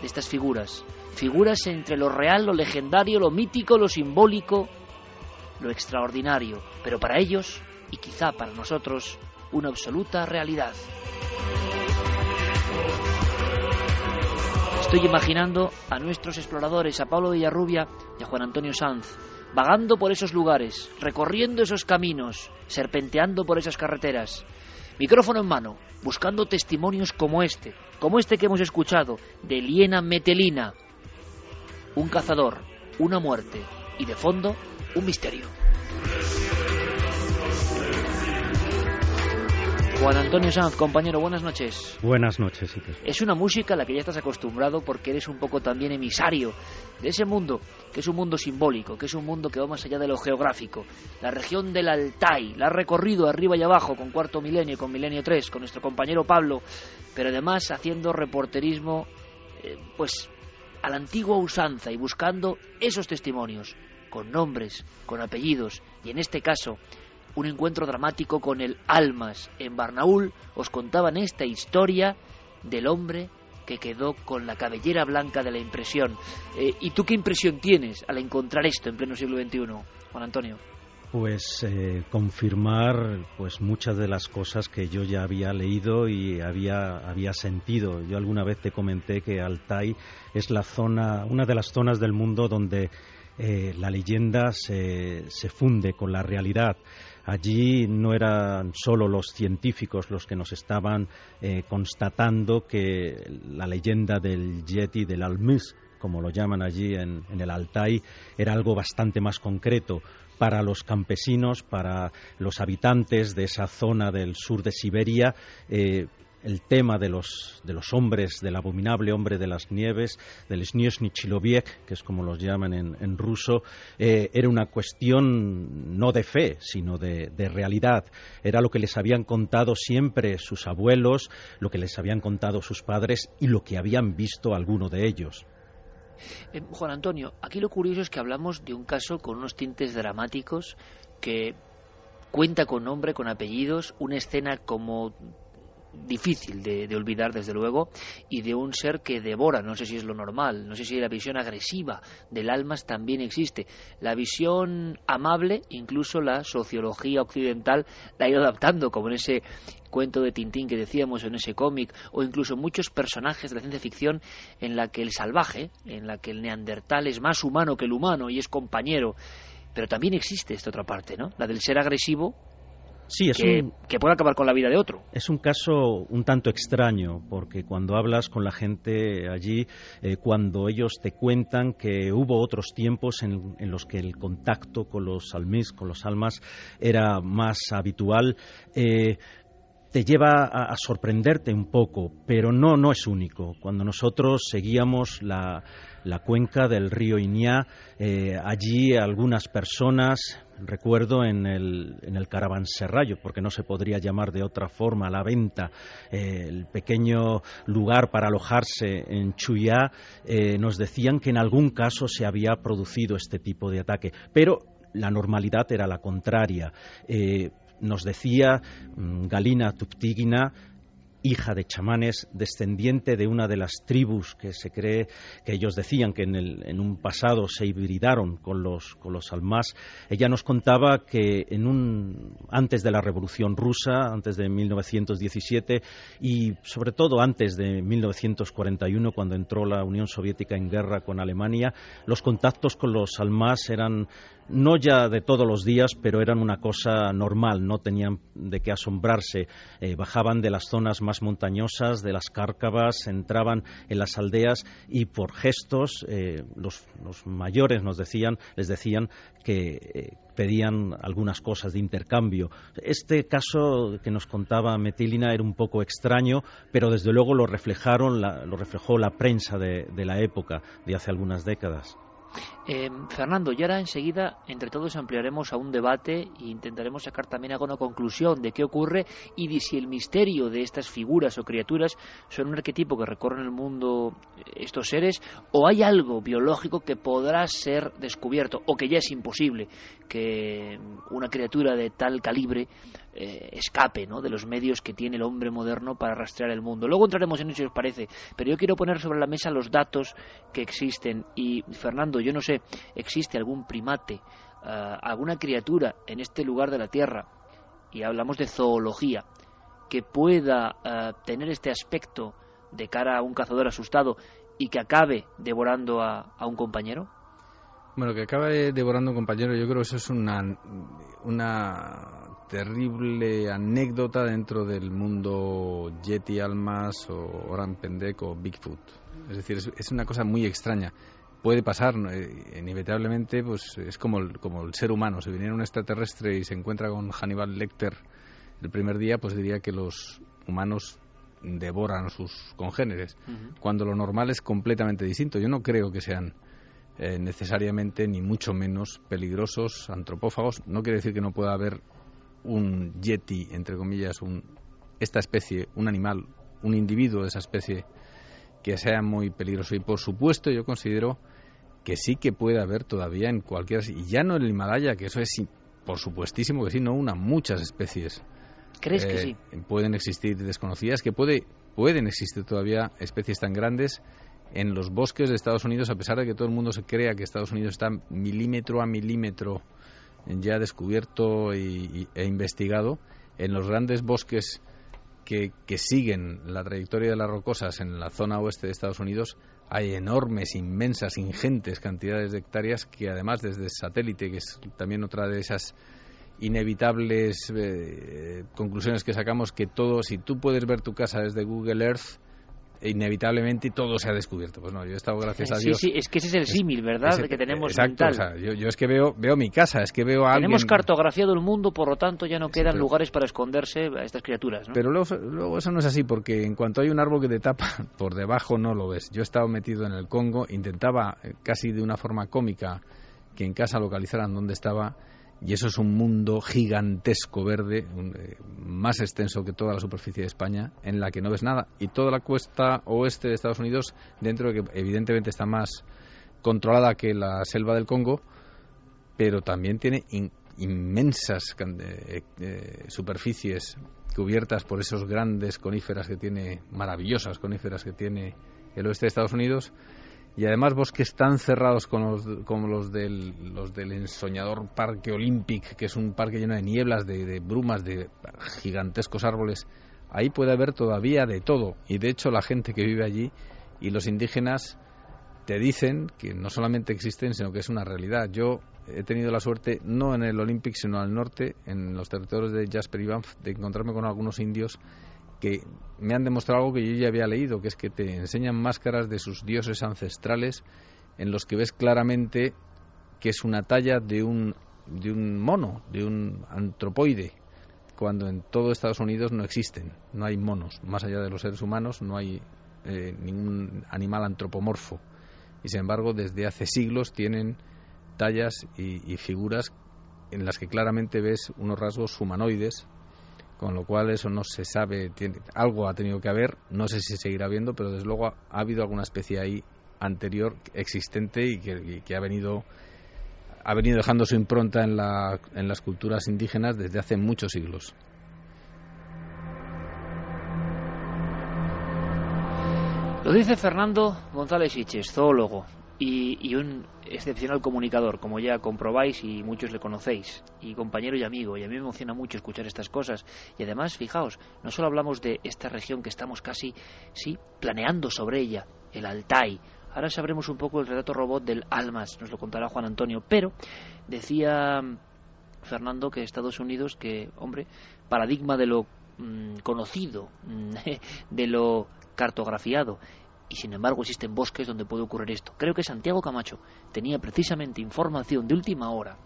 de estas figuras, figuras entre lo real, lo legendario, lo mítico, lo simbólico, lo extraordinario, pero para ellos y quizá para nosotros una absoluta realidad. Estoy imaginando a nuestros exploradores, a Pablo Villarrubia y a Juan Antonio Sanz, vagando por esos lugares, recorriendo esos caminos, serpenteando por esas carreteras, micrófono en mano, buscando testimonios como este, como este que hemos escuchado, de Liena Metelina, un cazador, una muerte y de fondo un misterio. Juan Antonio Sanz, compañero, buenas noches. Buenas noches, Es una música a la que ya estás acostumbrado porque eres un poco también emisario de ese mundo, que es un mundo simbólico, que es un mundo que va más allá de lo geográfico. La región del Altai, la ha recorrido arriba y abajo con Cuarto Milenio, con Milenio 3, con nuestro compañero Pablo, pero además haciendo reporterismo, eh, pues a la antigua usanza y buscando esos testimonios, con nombres, con apellidos, y en este caso un encuentro dramático con el Almas. En Barnaúl os contaban esta historia del hombre que quedó con la cabellera blanca de la impresión. Eh, ¿Y tú qué impresión tienes al encontrar esto en pleno siglo XXI, Juan Antonio? Pues eh, confirmar pues muchas de las cosas que yo ya había leído y había, había sentido. Yo alguna vez te comenté que Altai es la zona, una de las zonas del mundo donde eh, la leyenda se, se funde con la realidad. Allí no eran solo los científicos los que nos estaban eh, constatando que la leyenda del Yeti del Almis como lo llaman allí en, el Altai, era algo bastante más concreto. Para los campesinos, para los habitantes de esa zona del sur de Siberia, eh, el tema de los, de los hombres, del abominable hombre de las nieves, del Sniezhny que es como los llaman en, ruso, eh, era una cuestión no de fe, sino de, realidad. Era lo que les habían contado siempre sus abuelos, lo que les habían contado sus padres y lo que habían visto alguno de ellos. Eh, Juan Antonio, aquí lo curioso es que hablamos de un caso con unos tintes dramáticos que cuenta con nombre, con apellidos, una escena como difícil de, olvidar desde luego y de un ser que devora, no sé si es lo normal, no sé si la visión agresiva del almas también existe. La visión amable, incluso la sociología occidental la ha ido adaptando, como en ese cuento de Tintín que decíamos, en ese cómic, o incluso muchos personajes de la ciencia ficción en la que el salvaje, en la que el neandertal es más humano que el humano y es compañero. Pero también existe esta otra parte, ¿no? La del ser agresivo Sí, es que, puede acabar con la vida de otro. Es un caso un tanto extraño, porque cuando hablas con la gente allí, eh, cuando ellos te cuentan que hubo otros tiempos en, los que el contacto con los almis, con los almas, era más habitual, eh, te lleva a, sorprenderte un poco, pero no, no es único. Cuando nosotros seguíamos la, cuenca del río Iñá, eh, allí algunas personas recuerdo en el, en el caravanserrayo, porque no se podría llamar de otra forma, la venta, eh, el pequeño lugar para alojarse en Chuyá, eh, nos decían que en algún caso se había producido este tipo de ataque, pero la normalidad era la contraria. Nos decía mm, Galina Tuptigina hija de chamanes, descendiente de una de las tribus que se cree que ellos decían que en, un pasado se hibridaron con los, con los almás. Ella nos contaba que en un, antes de la Revolución Rusa, antes de 1917 y sobre todo antes de 1941, cuando entró la Unión Soviética en guerra con Alemania, los contactos con los almás eran no ya de todos los días, pero eran una cosa normal, no tenían de qué asombrarse. Eh, bajaban de las zonas más montañosas, de las cárcavas, entraban en las aldeas y por gestos eh, los, mayores nos decían, les decían que eh, pedían algunas cosas de intercambio. Este caso que nos contaba Metilina era un poco extraño, pero desde luego lo reflejaron, lo reflejó la prensa de la época, de hace algunas décadas. Eh, Fernando, y ahora enseguida entre todos ampliaremos a un debate e intentaremos sacar también alguna conclusión de qué ocurre y de si el misterio de estas figuras o criaturas son un arquetipo que recorren el mundo estos seres o hay algo biológico que podrá ser descubierto o que ya es imposible que una criatura de tal calibre eh, escape ¿no? de los medios que tiene el hombre moderno para rastrear el mundo. Luego entraremos en eso si os parece, pero yo quiero poner sobre la mesa los datos que existen. Y Fernando, yo no sé, ¿existe algún primate, eh, alguna criatura en este lugar de la Tierra, y hablamos de zoología, que pueda eh, tener este aspecto de cara a un cazador asustado y que acabe devorando a, un compañero? Bueno, que acabe devorando a un compañero, yo creo que eso es una, una terrible anécdota dentro del mundo Yeti Almas o Oran Pendek o Bigfoot. Es decir, es, una cosa muy extraña. Puede pasar, eh, inevitablemente, pues es como el, como el ser humano. Si viniera un extraterrestre y se encuentra con Hannibal Lecter el primer día, pues diría que los humanos devoran a sus congéneres, cuando lo normal es completamente distinto. Yo no creo que sean eh, necesariamente ni mucho menos peligrosos, antropófagos. No quiere decir que no pueda haber un yeti, entre comillas, un, esta especie, un animal, un individuo de esa especie que sea muy peligroso. Y por supuesto yo considero que sí que puede haber todavía en cualquier... Y ya no en el Himalaya, que eso es por supuestísimo que sí, no una, muchas especies. ¿Crees que eh, sí? Pueden existir desconocidas, que puede, pueden existir todavía especies tan grandes en los bosques de Estados Unidos, a pesar de que todo el mundo se crea que Estados Unidos está milímetro a milímetro ya descubierto e investigado en los grandes bosques que, que, siguen la trayectoria de las rocosas en la zona oeste de Estados Unidos, hay enormes, inmensas, ingentes cantidades de hectáreas que además desde satélite, que es también otra de esas inevitables eh, conclusiones que sacamos, que todo, si tú puedes ver tu casa desde Google Earth, inevitablemente todo se ha descubierto. Pues no, yo he estado, gracias a Dios. Sí, sí, es que ese es el símil, ¿verdad? que tenemos exacto, yo, es que veo, veo mi casa, es que veo a Tenemos cartografiado el mundo, por lo tanto ya no quedan lugares para esconderse a estas criaturas, Pero luego, luego eso no es así, porque en cuanto hay un árbol que te tapa, por debajo no lo ves. Yo he estado metido en el Congo, intentaba eh, casi de una forma cómica que en casa localizaran dónde estaba y eso es un mundo gigantesco verde, eh, más extenso que toda la superficie de España, en la que no ves nada. Y toda la costa oeste de Estados Unidos, dentro de que evidentemente está más controlada que la selva del Congo, pero también tiene inmensas eh, eh, superficies cubiertas por esos grandes coníferas que tiene, maravillosas coníferas que tiene el oeste de Estados Unidos y además bosques tan cerrados como los, como los, del, los del ensoñador Parque Olympic, que es un parque lleno de nieblas, de, brumas, de gigantescos árboles, ahí puede haber todavía de todo. Y de hecho la gente que vive allí y los indígenas te dicen que no solamente existen, sino que es una realidad. Yo he tenido la suerte, no en el Olympic, sino al norte, en los territorios de Jasper y Banff, de encontrarme con algunos indios que me han demostrado algo que yo ya había leído, que es que te enseñan máscaras de sus dioses ancestrales en los que ves claramente que es una talla de un, de un mono, de un antropoide, cuando en todo Estados Unidos no existen, no hay monos, más allá de los seres humanos no hay eh, ningún animal antropomorfo. Y sin embargo, desde hace siglos tienen tallas y, y figuras en las que claramente ves unos rasgos humanoides con lo cual eso no se sabe, tiene, algo ha tenido que haber, no sé si seguirá habiendo, pero desde luego ha, habido alguna especie ahí anterior existente y que, ha venido ha venido dejando su impronta en, la, en las culturas indígenas desde hace muchos siglos. Lo dice Fernando González Iches, zoólogo y, un excepcional comunicador, como ya comprobáis y muchos le conocéis, y compañero y amigo, y a mí me emociona mucho escuchar estas cosas. Y además, fijaos, no solo hablamos de esta región que estamos casi, sí, planeando sobre ella, el Altai. Ahora sabremos un poco el relato robot del Almas, nos lo contará Juan Antonio, pero decía Fernando que Estados Unidos, que, hombre, paradigma de lo mm, conocido, de lo cartografiado y sin embargo existen bosques donde puede ocurrir esto. Creo que Santiago Camacho tenía precisamente información de última hora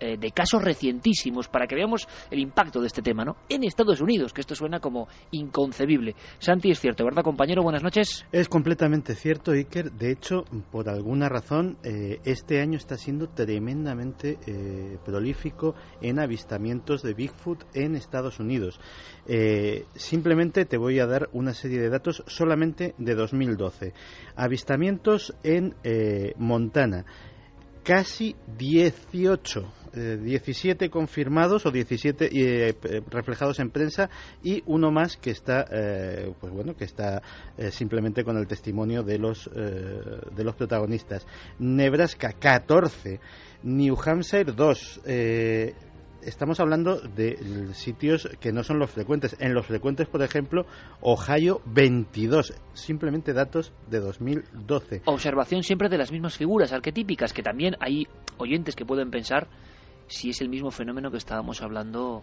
eh, de casos recientísimos para que veamos el impacto de este tema, ¿no? En Estados Unidos, que esto suena como inconcebible. Santi, es cierto, ¿verdad, compañero? Buenas noches. Es completamente cierto, Iker. De hecho, por alguna razón, eh, este año está siendo tremendamente eh, prolífico en avistamientos de Bigfoot en Estados Unidos. simplemente te voy a dar una serie de datos solamente de 2012. Avistamientos en Montana casi 18 17 eh, confirmados o 17 eh, reflejados en prensa y uno más que está eh, pues bueno que está simplemente con el testimonio de los de los protagonistas Nebraska 14 New Hampshire 2 estamos hablando de sitios que no son los frecuentes. En los frecuentes, por ejemplo, Ohio 22, simplemente datos de 2012. Observación siempre de las mismas figuras arquetípicas, que también hay oyentes que pueden pensar si es el mismo fenómeno que estábamos hablando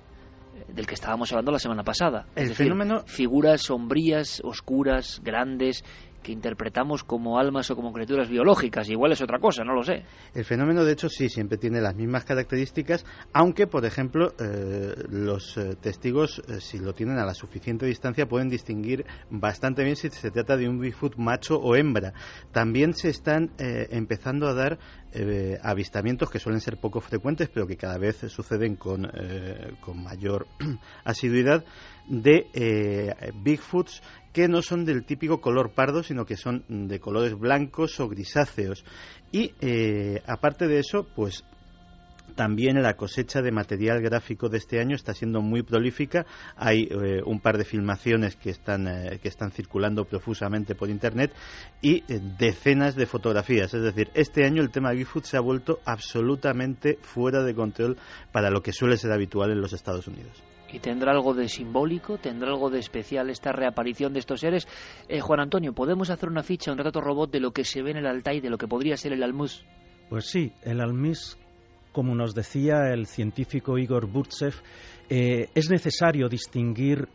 eh, del que estábamos hablando la semana pasada. El fenómeno figuras sombrías, oscuras, grandes que interpretamos como almas o como criaturas biológicas. Igual es otra cosa, no lo sé. El fenómeno, de hecho, sí, siempre tiene las mismas características, aunque, por ejemplo, eh, los eh, testigos, eh, si lo tienen a la suficiente distancia, pueden distinguir bastante bien si se trata de un Bigfoot macho o hembra. También se están empezando a dar avistamientos que suelen ser poco frecuentes, pero que cada vez suceden con, con mayor asiduidad, de Bigfoots que no son del típico color pardo, sino que son de colores blancos o grisáceos. Y eh, aparte de eso, pues también la cosecha de material gráfico de este año está siendo muy prolífica. Hay eh, un par de filmaciones que están, eh, que están circulando profusamente por Internet y decenas de fotografías. Es decir, este año el tema Bigfoot se ha vuelto absolutamente fuera de control para lo que suele ser habitual en los Estados Unidos y tendrá algo de simbólico, tendrá algo de especial esta reaparición de estos seres. Eh, Juan Antonio, ¿podemos hacer una ficha, un retrato robot de lo que se ve en el Altai, de lo que podría ser el Almus? Pues sí, el Almus, como nos decía el científico Igor Burtsev, eh, es necesario distinguir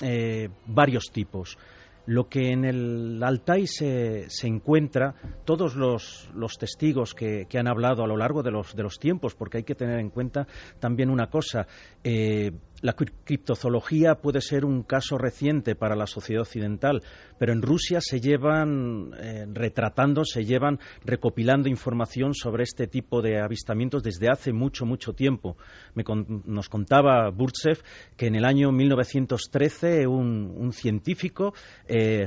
eh, varios tipos. Lo que en el Altai se, encuentra, todos los, testigos que, han hablado a lo largo de los, de los tiempos, porque hay que tener en cuenta también una cosa, eh, la criptozoología puede ser un caso reciente para la sociedad occidental, pero en Rusia se llevan eh, retratando, se llevan recopilando información sobre este tipo de avistamientos desde hace mucho, mucho tiempo. nos contaba Burtsev que en el año 1913 un, científico, eh,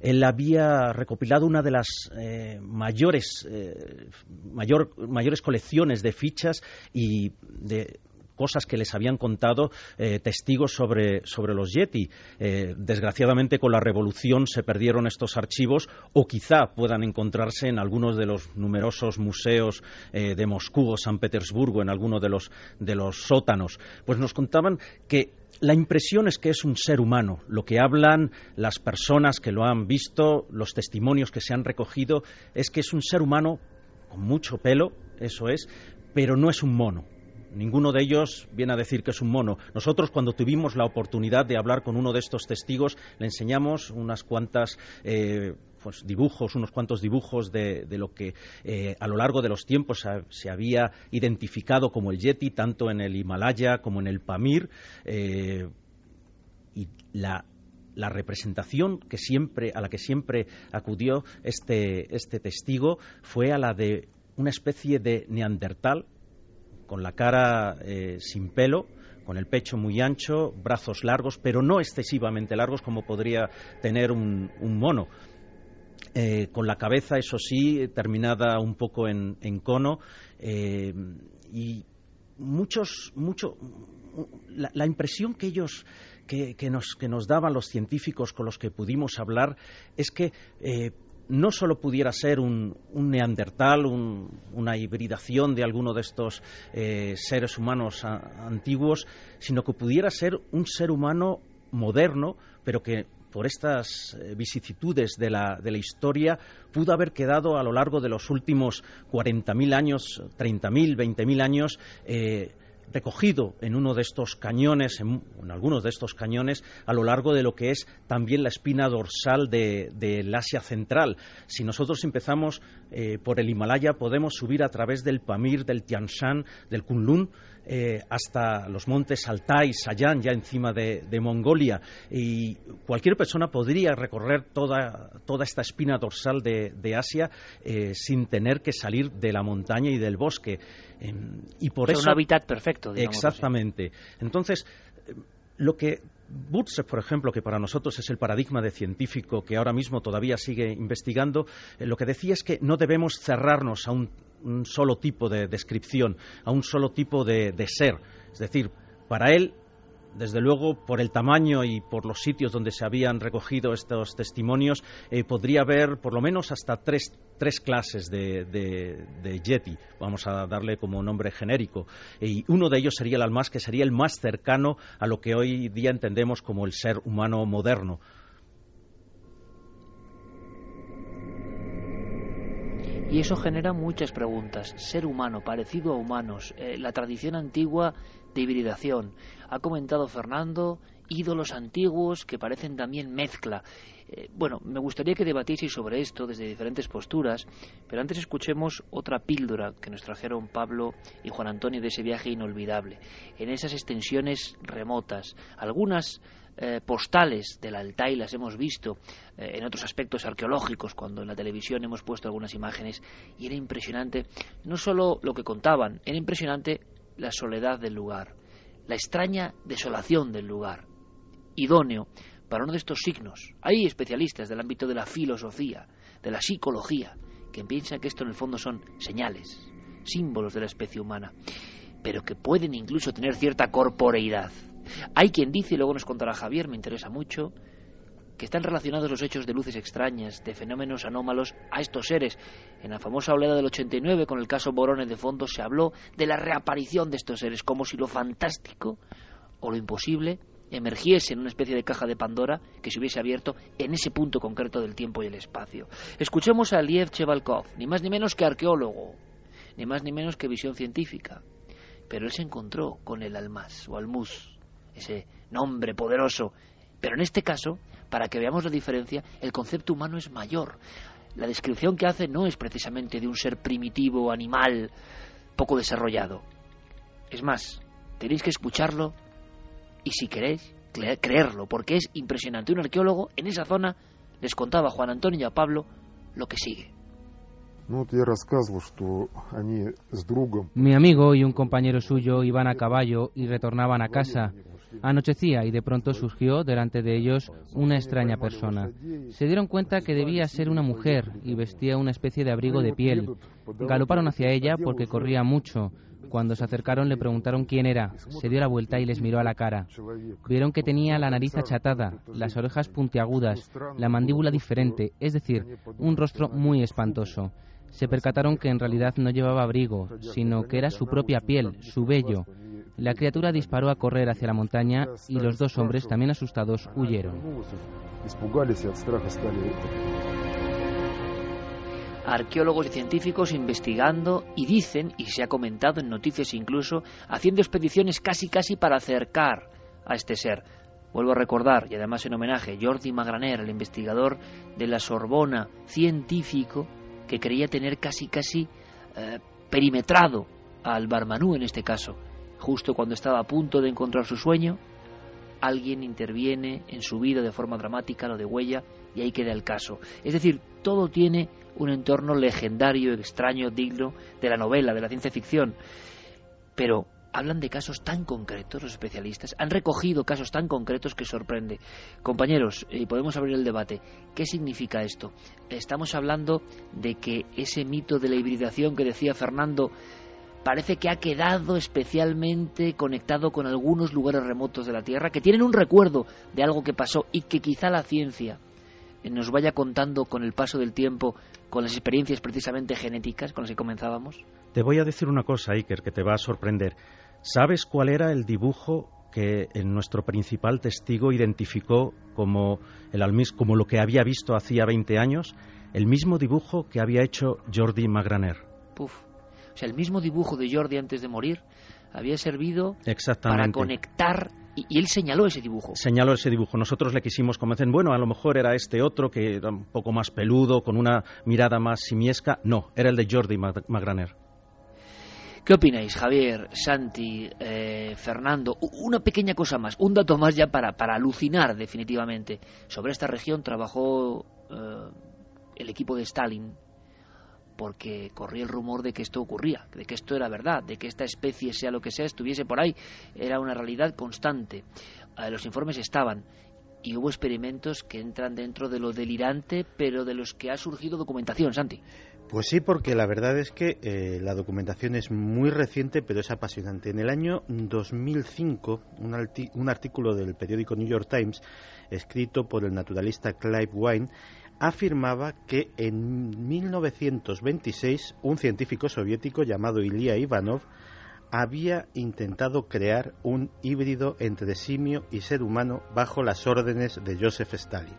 él había recopilado una de las eh, mayores, eh, mayores colecciones de fichas y de cosas que les habían contado eh, testigos sobre, sobre, los Yeti. Eh, desgraciadamente, con la revolución se perdieron estos archivos o quizá puedan encontrarse en algunos de los numerosos museos eh, de Moscú o San Petersburgo, en alguno de los, de los sótanos. Pues nos contaban que la impresión es que es un ser humano. Lo que hablan las personas que lo han visto, los testimonios que se han recogido, es que es un ser humano con mucho pelo, eso es, pero no es un mono Ninguno de ellos viene a decir que es un mono. Nosotros, cuando tuvimos la oportunidad de hablar con uno de estos testigos, le enseñamos unas cuantas. Eh, pues, dibujos, unos cuantos dibujos de, lo que eh, a lo largo de los tiempos se, había identificado como el Yeti, tanto en el Himalaya como en el Pamir. Eh, y la, la representación que siempre, a la que siempre acudió este, este testigo fue a la de una especie de neandertal con la cara eh, sin pelo, con el pecho muy ancho, brazos largos, pero no excesivamente largos como podría tener un, mono. Eh, con la cabeza, eso sí, terminada un poco en, cono, eh, y muchos, mucho, la, impresión que ellos que, nos, que, nos, daban los científicos con los que pudimos hablar es que no solo pudiera ser un, neandertal, una hibridación de alguno de estos eh, seres humanos antiguos, sino que pudiera ser un ser humano moderno, pero que por estas eh, vicisitudes de la, de la, historia pudo haber quedado a lo largo de los últimos 40.000 años, 30.000, 20.000 años, eh, recogido en uno de estos cañones, en, algunos de estos cañones, a lo largo de lo que es también la espina dorsal del Asia Central. Si nosotros empezamos eh, por el Himalaya, podemos subir a través del Pamir, del Tian Shan, del Kunlun, eh, hasta los montes Altai, Sayan, ya encima de, Mongolia. Y cualquier persona podría recorrer toda, toda esta espina dorsal de, Asia eh, sin tener que salir de la montaña y del bosque. Y por eso, un hábitat perfecto. Exactamente. Entonces, lo que Butzev, por ejemplo, que para nosotros es el paradigma de científico que ahora mismo todavía sigue investigando, eh, lo que decía es que no debemos cerrarnos a un un solo tipo de descripción, a un solo tipo de, ser. Es decir, para él desde luego, por el tamaño y por los sitios donde se habían recogido estos testimonios, eh, podría haber por lo menos hasta tres, clases de, de, Yeti, vamos a darle como nombre genérico. Y uno de ellos sería el almas, que sería el más cercano a lo que hoy día entendemos como el ser humano moderno. Y eso genera muchas preguntas. Ser humano, parecido a humanos, eh, la tradición antigua de hibridación. Ha comentado Fernando ídolos antiguos que parecen también mezcla. Eh, bueno, me gustaría que debatieseis sobre esto desde diferentes posturas, pero antes escuchemos otra píldora que nos trajeron Pablo y Juan Antonio de ese viaje inolvidable, en esas extensiones remotas, algunas eh, postales del Altai las hemos visto eh, en otros aspectos arqueológicos, cuando en la televisión hemos puesto algunas imágenes, y era impresionante no solo lo que contaban, era impresionante la soledad del lugar, la extraña desolación del lugar, idóneo para uno de estos signos. Hay especialistas del ámbito de la filosofía, de la psicología, que piensan que esto en el fondo son señales, símbolos de la especie humana, pero que pueden incluso tener cierta corporeidad. Hay quien dice, y luego nos contará Javier, me interesa mucho, que están relacionados los hechos de luces extrañas, de fenómenos anómalos a estos seres. En la famosa oleada del 89, con el caso Borones de fondo, se habló de la reaparición de estos seres, como si lo fantástico o lo imposible emergiese en una especie de caja de Pandora que se hubiese abierto en ese punto concreto del tiempo y el espacio. Escuchemos a Liev Chevalkov, ni más ni menos que arqueólogo, ni más ni menos que visión científica. Pero él se encontró con el Almas o Almus, ese nombre poderoso, Pero en este caso, para que veamos la diferencia, el concepto humano es mayor. La descripción que hace no es precisamente de un ser primitivo, animal, poco desarrollado. Es más, tenéis que escucharlo y si queréis, creerlo, porque es impresionante. Un arqueólogo en esa zona les contaba a Juan Antonio y a Pablo lo que sigue. Mi amigo y un compañero suyo iban a caballo y retornaban a casa. Anochecía y de pronto surgió delante de ellos una extraña persona. Se dieron cuenta que debía ser una mujer y vestía una especie de abrigo de piel. Galoparon hacia ella porque corría mucho. Cuando se acercaron le preguntaron quién era. Se dio la vuelta y les miró a la cara. Vieron que tenía la nariz achatada, las orejas puntiagudas, la mandíbula diferente, es decir, un rostro muy espantoso. Se percataron que en realidad no llevaba abrigo, sino que era su propia piel, su vello. La criatura disparó a correr hacia la montaña y los dos hombres, también asustados, huyeron arqueólogos y científicos investigando y dicen, y se ha comentado en noticias incluso, haciendo expediciones casi casi para acercar a este ser. Vuelvo a recordar, y además en homenaje, Jordi Magraner, el investigador de la Sorbona, científico, que creía tener casi casi eh, perimetrado al Barmanú en este caso. Justo cuando estaba a punto de encontrar su sueño, alguien interviene en su vida de forma dramática, lo de huella, y ahí queda el caso. Es decir, todo tiene un entorno legendario, extraño, digno de la novela, de la ciencia ficción. Pero hablan de casos tan concretos los especialistas, han recogido casos tan concretos que sorprende. Compañeros, y podemos abrir el debate. ¿Qué significa esto? Estamos hablando de que ese mito de la hibridación que decía Fernando parece que ha quedado especialmente conectado con algunos lugares remotos de la Tierra que tienen un recuerdo de algo que pasó y que quizá la ciencia nos vaya contando con el paso del tiempo, con las experiencias precisamente genéticas con las que comenzábamos? Te voy a decir una cosa, Iker, que te va a sorprender. ¿Sabes cuál era el dibujo que nuestro principal testigo identificó como el almis, como lo que había visto hacía 20 años? El mismo dibujo que había hecho Jordi Magraner. Puf. O sea, el mismo dibujo de Jordi antes de morir había servido para conectar y, él señaló ese dibujo. Señaló ese dibujo. Nosotros le quisimos convencer, bueno, a lo mejor era este otro que era un poco más peludo, con una mirada más simiesca. No, era el de Jordi Magraner. ¿Qué opináis, Javier, Santi, eh, Fernando? Una pequeña cosa más, un dato más ya para, para alucinar definitivamente. Sobre esta región trabajó eh, el equipo de Stalin, porque corría el rumor de que esto ocurría, de que esto era verdad, de que esta especie, sea lo que sea, estuviese por ahí, era una realidad constante. Eh, los informes estaban y hubo experimentos que entran dentro de lo delirante, pero de los que ha surgido documentación, Santi. Pues sí, porque la verdad es que eh, la documentación es muy reciente, pero es apasionante. En el año 2005, un, un artículo del periódico New York Times, escrito por el naturalista Clive Wine, afirmaba que en 1926 un científico soviético llamado Ilya Ivanov había intentado crear un híbrido entre simio y ser humano bajo las órdenes de Joseph Stalin.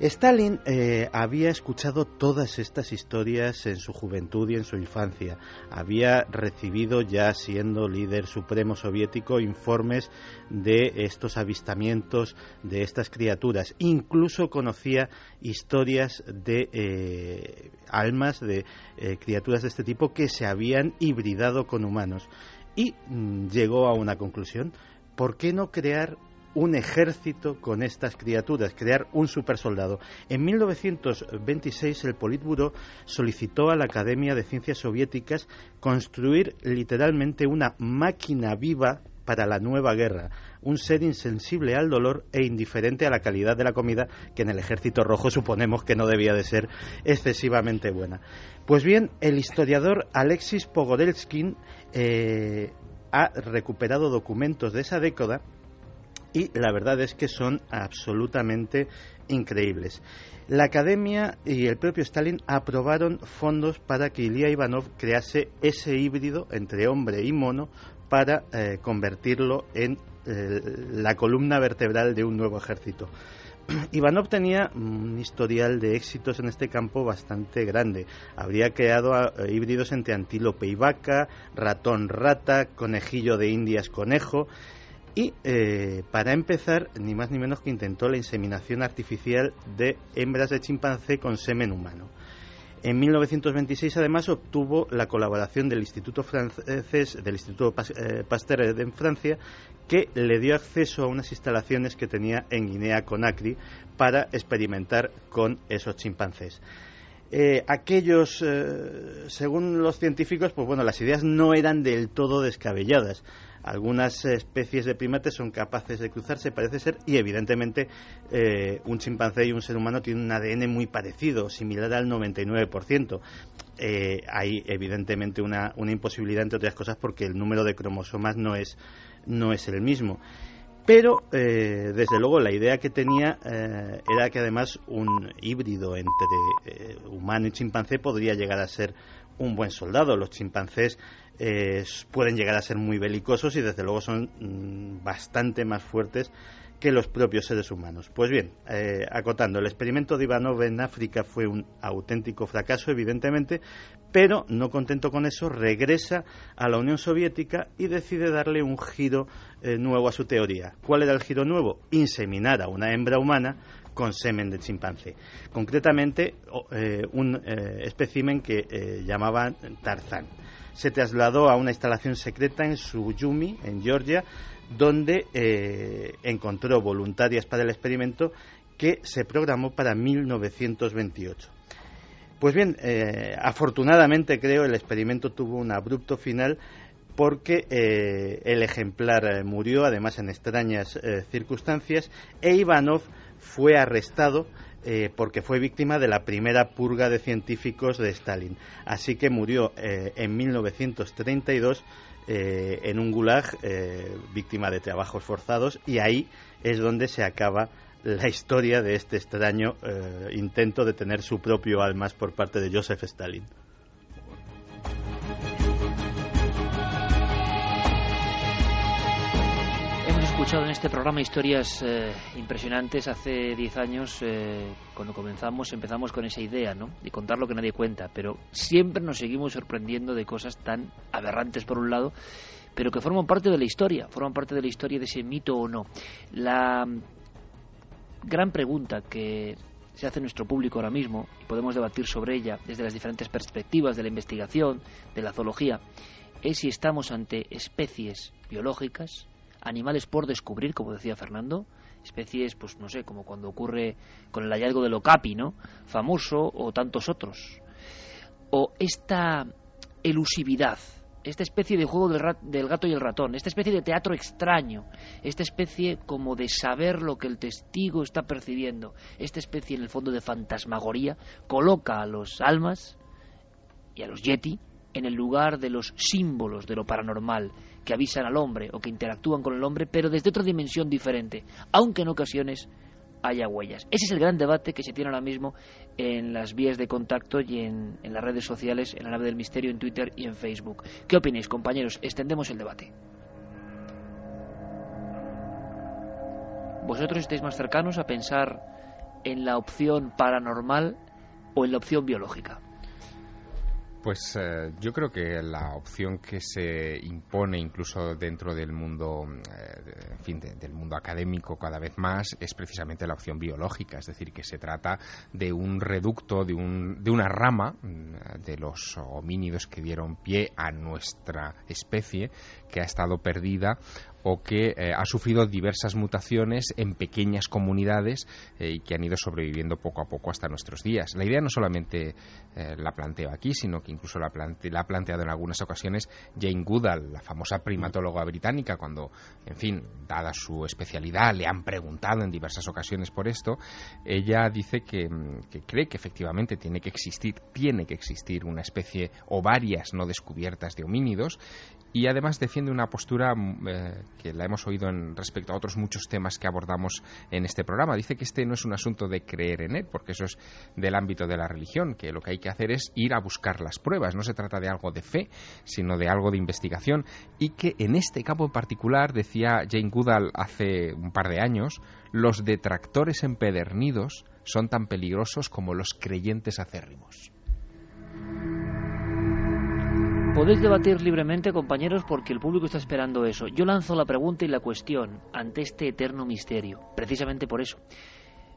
Stalin eh, había escuchado todas estas historias en su juventud y en su infancia. Había recibido, ya siendo líder supremo soviético, informes de estos avistamientos de estas criaturas. Incluso conocía historias de eh, almas de eh, criaturas de este tipo que se habían hibridado con humanos. Y mm, llegó a una conclusión. ¿Por qué no crear un ejército con estas criaturas, crear un supersoldado. En 1926 el Politburo solicitó a la Academia de Ciencias Soviéticas construir literalmente una máquina viva para la nueva guerra, un ser insensible al dolor e indiferente a la calidad de la comida, que en el ejército rojo suponemos que no debía de ser excesivamente buena. Pues bien, el historiador Alexis Pogorelskin eh, ha recuperado documentos de esa década y la verdad es que son absolutamente increíbles. La Academia y el propio Stalin aprobaron fondos para que Ilya Ivanov crease ese híbrido entre hombre y mono para eh, convertirlo en eh, la columna vertebral de un nuevo ejército. Ivanov tenía un historial de éxitos en este campo bastante grande. Habría creado eh, híbridos entre antílope y vaca, ratón rata, conejillo de indias conejo y eh, para empezar, ni más ni menos que intentó la inseminación artificial de hembras de chimpancé con semen humano. En 1926, además, obtuvo la colaboración del Instituto francés, del Instituto eh, Pasteur en Francia, que le dio acceso a unas instalaciones que tenía en Guinea Conakry para experimentar con esos chimpancés. Eh, aquellos, según los científicos, pues bueno, las ideas no eran del todo descabelladas. Algunas especies de primates son capaces de cruzarse, parece ser, y evidentemente eh, un chimpancé y un ser humano tienen un ADN muy parecido, similar al 99%. hay evidentemente una, una imposibilidad, entre otras cosas, porque el número de cromosomas no es, no es el mismo. Pero, eh, desde luego, la idea que tenía eh, era que además un híbrido entre eh, humano y chimpancé podría llegar a ser un buen soldado. Los chimpancés pueden llegar a ser muy belicosos y, desde luego, son mm, bastante más fuertes que los propios seres humanos. Pues bien, acotando, el experimento de Ivanov en África fue un auténtico fracaso, evidentemente, pero no contento con eso, regresa a la Unión Soviética y decide darle un giro eh, nuevo a su teoría. ¿Cuál era el giro nuevo? Inseminar a una hembra humana con semen de chimpancé. Concretamente, eh, un eh, espécimen que llamaban Tarzán. Se trasladó a una instalación secreta en Suyumi, en Georgia, donde encontró voluntarias para el experimento que se programó para 1928. Pues bien, eh, afortunadamente creo el experimento tuvo un abrupto final porque eh, el ejemplar eh, murió, además en extrañas circunstancias, e Ivanov fue arrestado porque fue víctima de la primera purga de científicos de Stalin. Así que murió en 1932 en un gulag, víctima de trabajos forzados, y ahí es donde se acaba la historia de este extraño eh, intento de tener su propio almas por parte de Joseph Stalin. Escuchado en este programa historias eh, impresionantes. Hace 10 años, eh, cuando comenzamos, empezamos con esa idea, ¿no? De contar lo que nadie cuenta, pero siempre nos seguimos sorprendiendo de cosas tan aberrantes por un lado pero que forman parte de la historia, forman parte de la historia de ese mito o no. La gran pregunta que se hace nuestro público ahora mismo, y podemos debatir sobre ella desde las diferentes perspectivas de la investigación, de la zoología, es si estamos ante especies biológicas, animales por descubrir, como decía Fernando, especies, pues no sé, como cuando ocurre con el hallazgo del Okapi, ¿no? Famoso, o tantos otros. O esta elusividad esta especie de juego del, gato y el ratón, esta especie de teatro extraño, esta especie como de saber lo que el testigo está percibiendo, esta especie en el fondo de fantasmagoría, coloca a los almas y a los yeti en el lugar de los símbolos de lo paranormal que avisan al hombre o que interactúan con el hombre, pero desde otra dimensión diferente, aunque en ocasiones haya huellas. Ese es el gran debate que se tiene ahora mismo en las vías de contacto y en, las redes sociales, en la nave del misterio, en Twitter y en Facebook. ¿Qué opináis, compañeros? Extendemos el debate. ¿Vosotros estáis más cercanos a pensar en la opción paranormal o en la opción biológica? Pues eh, yo creo que la opción que se impone incluso dentro del mundo, eh, en fin, del mundo académico cada vez más es precisamente la opción biológica, es decir, que se trata de un reducto, de, un, de una rama mm, de los homínidos que dieron pie a nuestra especie que ha estado perdida o que eh, ha sufrido diversas mutaciones en pequeñas comunidades eh, y que han ido sobreviviendo poco a poco hasta nuestros días. La idea no solamente eh, la planteo aquí, sino que incluso la, la, ha planteado en algunas ocasiones Jane Goodall, la famosa primatóloga británica, cuando, en fin, dada su especialidad, le han preguntado en diversas ocasiones por esto. Ella dice que, mm, que cree que efectivamente tiene que existir, tiene que existir una especie o varias no descubiertas de homínidos y además defiende una postura mm, eh, que la hemos oído en respecto a otros muchos temas que abordamos en este programa. Dice que este no es un asunto de creer en él, porque eso es del ámbito de la religión, que lo que hay que hacer es ir a buscar las pruebas. No se trata de algo de fe, sino de algo de investigación y que en este campo en particular, decía Jane Goodall hace un par de años, los detractores empedernidos son tan peligrosos como los creyentes acérrimos. Podéis debatir libremente, compañeros, porque el público está esperando eso. Yo lanzo la pregunta y la cuestión ante este eterno misterio, precisamente por eso.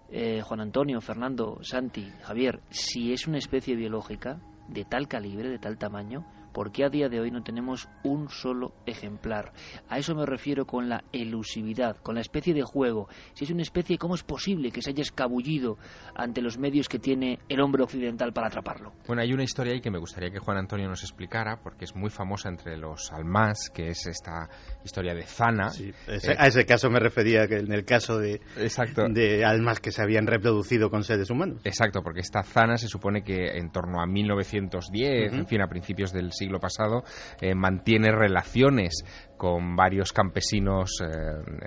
Eh, Juan Antonio, Fernando, Santi, Javier, si es una especie biológica de tal calibre, de tal tamaño, ¿Por qué a día de hoy no tenemos un solo ejemplar? A eso me refiero con la elusividad, con la especie de juego. Si es una especie, ¿cómo es posible que se haya escabullido ante los medios que tiene el hombre occidental para atraparlo? Bueno, hay una historia ahí que me gustaría que Juan Antonio nos explicara, porque es muy famosa entre los almas, que es esta historia de Zana. Sí, a ese caso me refería que en el caso de, de almas que se habían reproducido con seres humanos. Exacto, porque esta Zana se supone que en torno a 1910, en fin, a principios del siglo siglo pasado, eh, mantiene relaciones con varios campesinos, eh,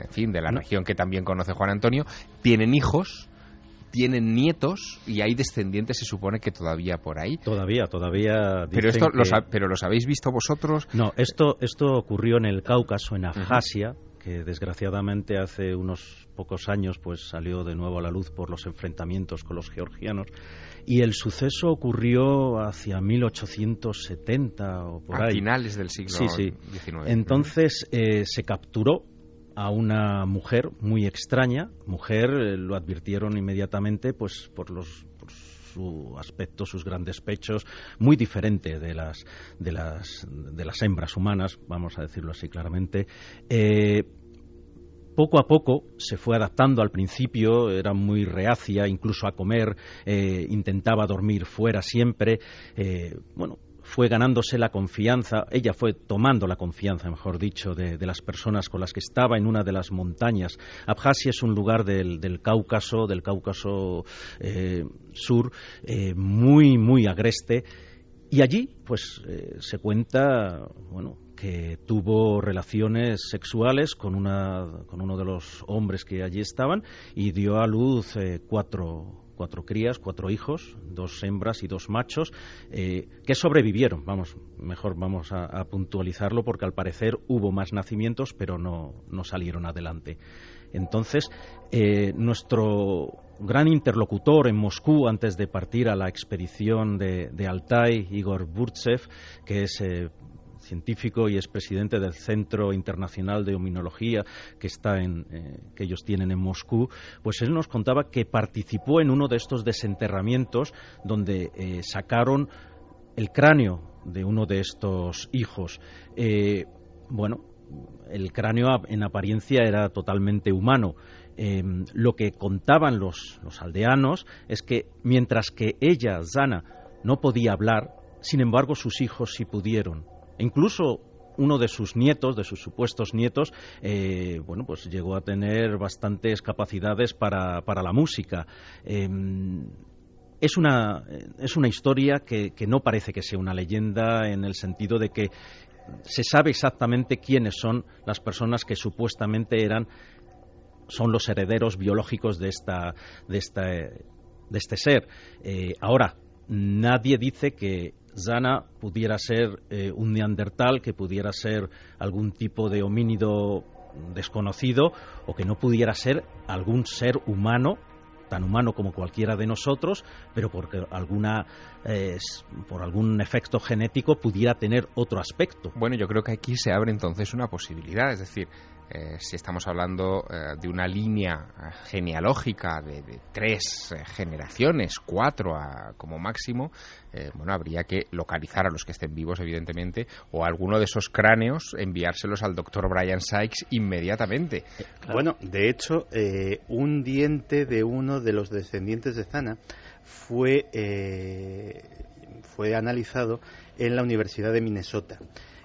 en fin, de la región que también conoce Juan Antonio, tienen hijos, tienen nietos y hay descendientes, se supone que todavía por ahí. Todavía, todavía. Pero esto, los, pero los habéis visto vosotros. No, esto, esto ocurrió en el Cáucaso, en Abjasia. que desgraciadamente hace unos pocos años pues salió de nuevo a la luz por los enfrentamientos con los georgianos y el suceso ocurrió hacia 1870 o por a finales del siglo XIX. Entonces eh, se capturó a una mujer muy extraña, mujer, eh, lo advirtieron inmediatamente pues por los su aspecto, sus grandes pechos, muy diferente de las de las de las hembras humanas, vamos a decirlo así claramente. Eh, poco a poco se fue adaptando. Al principio, era muy reacia incluso a comer, eh, intentaba dormir fuera siempre, eh, bueno, fue ganándose la confianza, ella fue tomando la confianza, mejor dicho, de, las personas con las que estaba en una de las montañas. Abjasia es un lugar del, Cáucaso, del Cáucaso eh, sur, muy, muy agreste, y allí, pues, se cuenta, bueno, que tuvo relaciones sexuales con, una, con uno de los hombres que allí estaban y dio a luz eh, cuatro, cuatro crías, cuatro hijos, dos hembras y dos machos, eh, que sobrevivieron. Vamos, mejor vamos a, puntualizarlo porque al parecer hubo más nacimientos, pero no, no salieron adelante. Entonces, eh, nuestro gran interlocutor en Moscú antes de partir a la expedición de, de Altai, Igor Burtsev, que es científico y es presidente del Centro Internacional de Ominología que, está en, eh, que ellos tienen en Moscú, pues él nos contaba que participó en uno de estos desenterramientos donde eh, sacaron el cráneo de uno de estos hijos. Eh, bueno, el cráneo en apariencia era totalmente humano. Em, lo que contaban los, los aldeanos es que mientras que ella, Zana, no podía hablar, sin embargo sus hijos sí pudieron incluso uno de sus nietos, de sus supuestos nietos, eh, bueno, pues llegó a tener bastantes capacidades para, la música. Em, es una, es una historia que, no parece que sea una leyenda en el sentido de que se sabe exactamente quiénes son las personas que supuestamente eran son los herederos biológicos de esta de esta de este ser. Eh, ahora nadie dice que Zana pudiera ser eh, un neandertal, que pudiera ser algún tipo de homínido desconocido o que no pudiera ser algún ser humano tan humano como cualquiera de nosotros, pero porque alguna eh, por algún efecto genético pudiera tener otro aspecto. Bueno, yo creo que aquí se abre entonces una posibilidad, es decir, eh, si estamos hablando eh, de una línea eh, genealógica de, tres generaciones, cuatro como máximo, bueno, habría que localizar a los que estén vivos, evidentemente, o alguno de esos cráneos, enviárselos al doctor Brian Sykes inmediatamente. Bueno, de hecho, un diente de uno de los descendientes de Zana fue, fue analizado en la Universidad de Minnesota.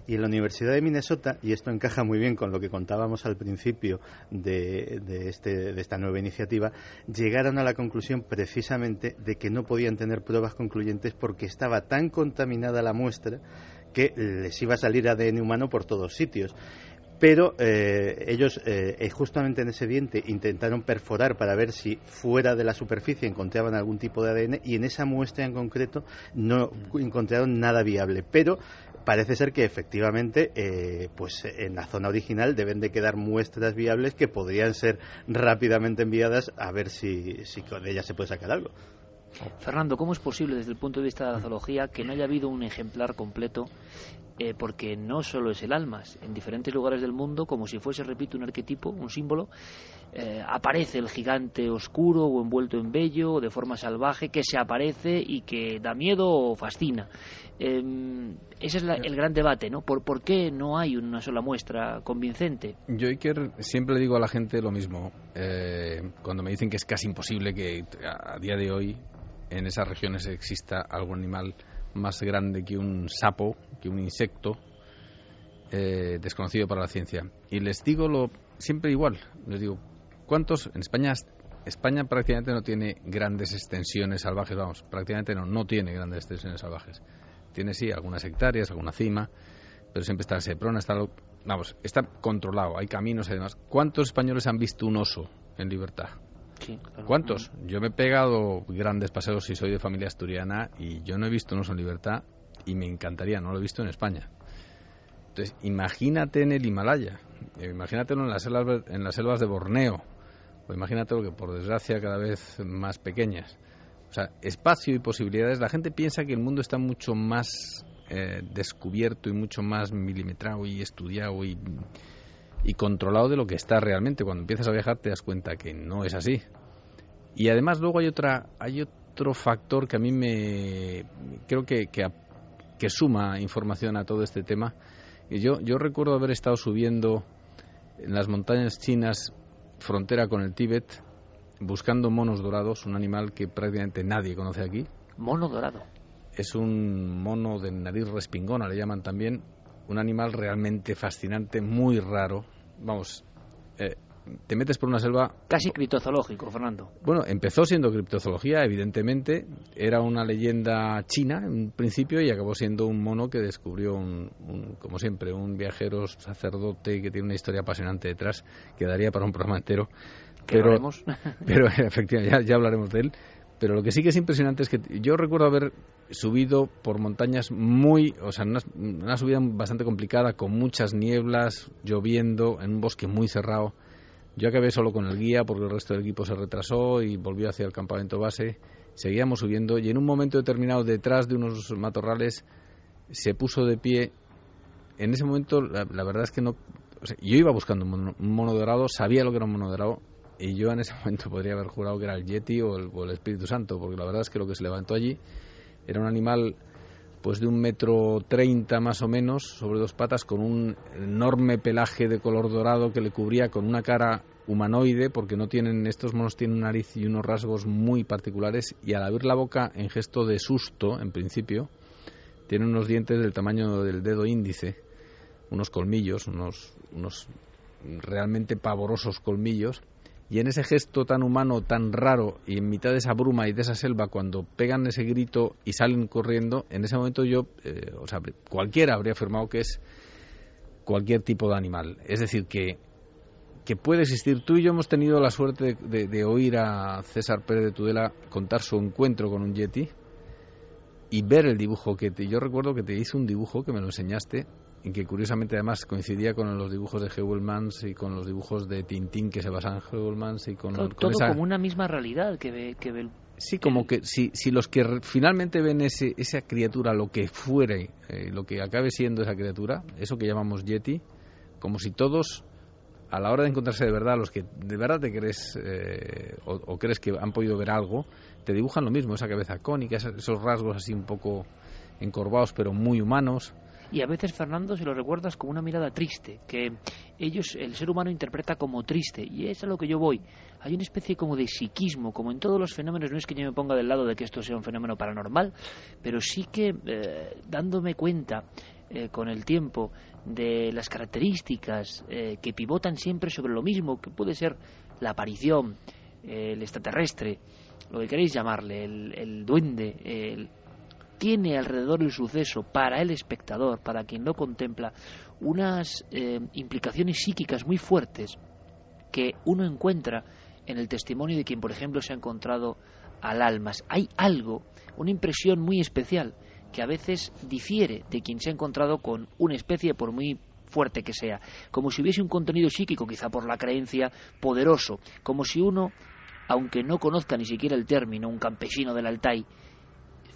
Y en la Universidad de Minnesota, y esto encaja muy bien con lo que contábamos al principio de, este, de esta nueva iniciativa, llegaron a la conclusión precisamente de que no podían tener pruebas concluyentes porque estaba tan contaminada la muestra que les iba a salir ADN humano por todos sitios. Pero eh, ellos eh, eh, justamente en ese diente intentaron perforar para ver si fuera de la superficie encontraban algún tipo de ADN y en esa muestra en concreto no encontraron nada viable, pero parece ser que efectivamente pues en la zona original deben de quedar muestras viables que podrían ser rápidamente enviadas a ver si, si con ellas se puede sacar algo. Fernando, ¿cómo es posible desde el punto de vista de la zoología que no haya habido un ejemplar completo eh, porque no solo es el almas, en diferentes lugares del mundo, como si fuese, repito, un arquetipo, un símbolo, eh, aparece el gigante oscuro o envuelto en vello o de forma salvaje que se aparece y que da miedo o fascina. Em, ese es el gran debate, ¿no? ¿Por, ¿Por qué no hay una sola muestra convincente? Yo, Iker, siempre le digo a la gente lo mismo. Eh, cuando me dicen que es casi imposible que a día de hoy en esas regiones exista algún animal más grande que un sapo, que un insecto, eh, desconocido para la ciencia. Y les digo lo siempre igual. Les digo, ¿cuántos? En España, España prácticamente no tiene grandes extensiones salvajes, vamos, prácticamente no, no tiene grandes extensiones salvajes. Tiene sí algunas hectáreas, alguna cima, pero siempre está Seprona, está, vamos, está controlado, hay caminos y demás. ¿Cuántos españoles han visto un oso en libertad? ¿Cuántos? Yo me he pegado grandes paseos y soy de familia asturiana y yo no he visto un oso en libertad y me encantaría, no lo he visto en España. Entonces, imagínate en el Himalaya, eh, imagínatelo en las selvas, en las selvas de Borneo, o imagínate lo que por desgracia cada vez más pequeñas. O sea, espacio y posibilidades. La gente piensa que el mundo está mucho más eh, descubierto y mucho más milimetrado y estudiado y y controlado de lo que está realmente. Cuando empiezas a viajar te das cuenta que no es así. Y además luego hay otra hay otro factor que a mí me creo que, que, suma información a todo este tema. Yo, yo recuerdo haber estado subiendo en las montañas chinas, frontera con el Tíbet, buscando monos dorados, un animal que prácticamente nadie conoce aquí. Mono dorado. Es un mono de nariz respingona, le llaman también, un animal realmente fascinante, muy raro, vamos, eh, te metes por una selva... Casi criptozoológico, Fernando. Bueno, empezó siendo criptozoología, evidentemente. Era una leyenda china en principio y acabó siendo un mono que descubrió, un, como siempre, un viajero sacerdote que tiene una historia apasionante detrás que daría para un programa entero. Pero, pero efectivamente, ya hablaremos de él. Pero lo que sí que es impresionante es que yo recuerdo haber subido por montañas muy, o sea, una, subida bastante complicada, con muchas nieblas, lloviendo, en un bosque muy cerrado. Yo acabé solo con el guía porque el resto del equipo se retrasó y volvió hacia el campamento base. Seguíamos subiendo y en un momento determinado, detrás de unos matorrales, se puso de pie. En ese momento, la, verdad es que no. yo iba buscando un mono, sabía lo que era un mono dorado, y yo en ese momento podría haber jurado que era el Yeti o el, o Espíritu Santo, porque la verdad es que lo que se levantó allí era un animal pues de un metro treinta más o menos, sobre dos patas, con un enorme pelaje de color dorado que le cubría con una cara humanoide, porque no tienen, estos monos tienen una nariz y unos rasgos muy particulares, y al abrir la boca en gesto de susto, en principio, tiene unos dientes del tamaño del dedo índice, unos colmillos, unos, unos realmente pavorosos colmillos, y en ese gesto tan humano, tan raro, y en mitad de esa bruma y de esa selva, cuando pegan ese grito y salen corriendo, en ese momento yo, eh, o sea, cualquiera habría afirmado que es cualquier tipo de animal. Es decir, que, que puede existir. Tú y yo hemos tenido la suerte de, oír a César Pérez de Tudela contar su encuentro con un yeti y ver el dibujo que te, yo recuerdo que te hice un dibujo que me lo enseñaste y que curiosamente además coincidía con los dibujos de Heuvelmans y con los dibujos de Tintín que se basan en Heuvelmans y con, todo, como una misma realidad que ve, que ve Sí, como que si, si los que finalmente ven ese, esa criatura, lo que fuere, eh, lo que acabe siendo esa criatura, eso que llamamos Yeti, como si todos, a la hora de encontrarse de verdad, los que de verdad te crees eh, o, crees que han podido ver algo, te dibujan lo mismo, esa cabeza cónica, esos rasgos así un poco encorvados pero muy humanos y a veces Fernando se lo recuerdas como una mirada triste, que ellos, el ser humano interpreta como triste, y es a lo que yo voy. Hay una especie como de psiquismo, como en todos los fenómenos, no es que yo me ponga del lado de que esto sea un fenómeno paranormal, pero sí que eh, dándome cuenta eh, con el tiempo de las características eh, que pivotan siempre sobre lo mismo, que puede ser la aparición, el extraterrestre, lo que queréis llamarle, el, el duende, el tiene alrededor el suceso para el espectador, para quien lo contempla, unas eh, implicaciones psíquicas muy fuertes que uno encuentra en el testimonio de quien, por ejemplo, se ha encontrado al almas. Hay algo, una impresión muy especial, que a veces difiere de quien se ha encontrado con una especie, por muy fuerte que sea, como si hubiese un contenido psíquico, quizá por la creencia, poderoso, como si uno, aunque no conozca ni siquiera el término, un campesino del Altai,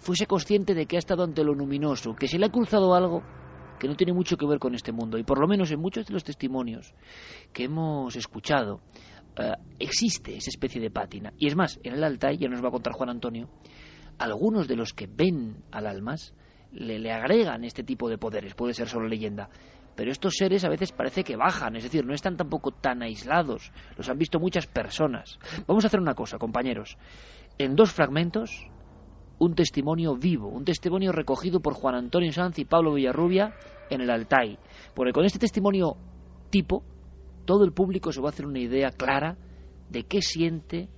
fuese consciente de que ha estado ante lo luminoso, que se le ha cruzado algo que no tiene mucho que ver con este mundo. Y por lo menos en muchos de los testimonios que hemos escuchado, eh, existe esa especie de pátina. Y es más, en el Altai, ya nos va a contar Juan Antonio, algunos de los que ven al almas le, le agregan este tipo de poderes, puede ser solo leyenda, pero estos seres a veces parece que bajan, es decir, no están tampoco tan aislados, los han visto muchas personas. Vamos a hacer una cosa, compañeros, en dos fragmentos, un testimonio vivo, un testimonio recogido por Juan Antonio Sanz y Pablo Villarrubia en el Altai, porque con este testimonio tipo, todo el público se va a hacer una idea clara de qué siente,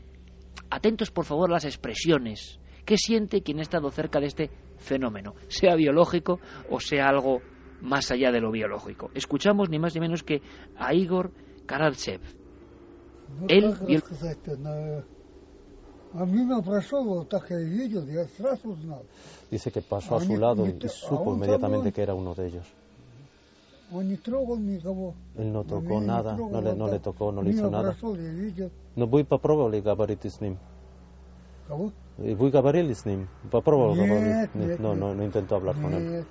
atentos por favor a las expresiones, qué siente quien ha estado cerca de este fenómeno, sea biológico o sea algo más allá de lo biológico. Escuchamos ni más ni menos que a Igor Karadsev. Él a mí me pasó, так я видел, я сразу знал. Dice que pasó a su lado y supo inmediatamente que era uno de ellos. Él no tocó nada, no le, no le tocó, no le hizo nada. No вы попробовали говорить с ним? Кого? Вы говорили с ним? Попробовал говорить? Нет, no, no, no intentó hablar con él.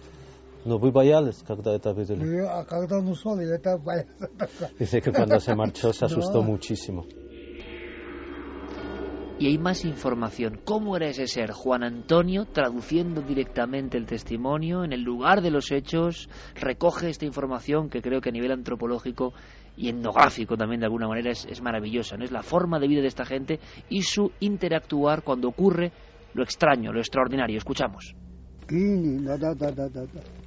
No, вы боялись, когда это видели? А когда он ушел, я так боялся. Dice que cuando se marchó se asustó muchísimo. y hay más información. ¿Cómo era ese ser? Juan Antonio, traduciendo directamente el testimonio en el lugar de los hechos, recoge esta información que creo que a nivel antropológico y etnográfico también de alguna manera es, es maravillosa. ¿no? Es la forma de vida de esta gente y su interactuar cuando ocurre lo extraño, lo extraordinario. Escuchamos.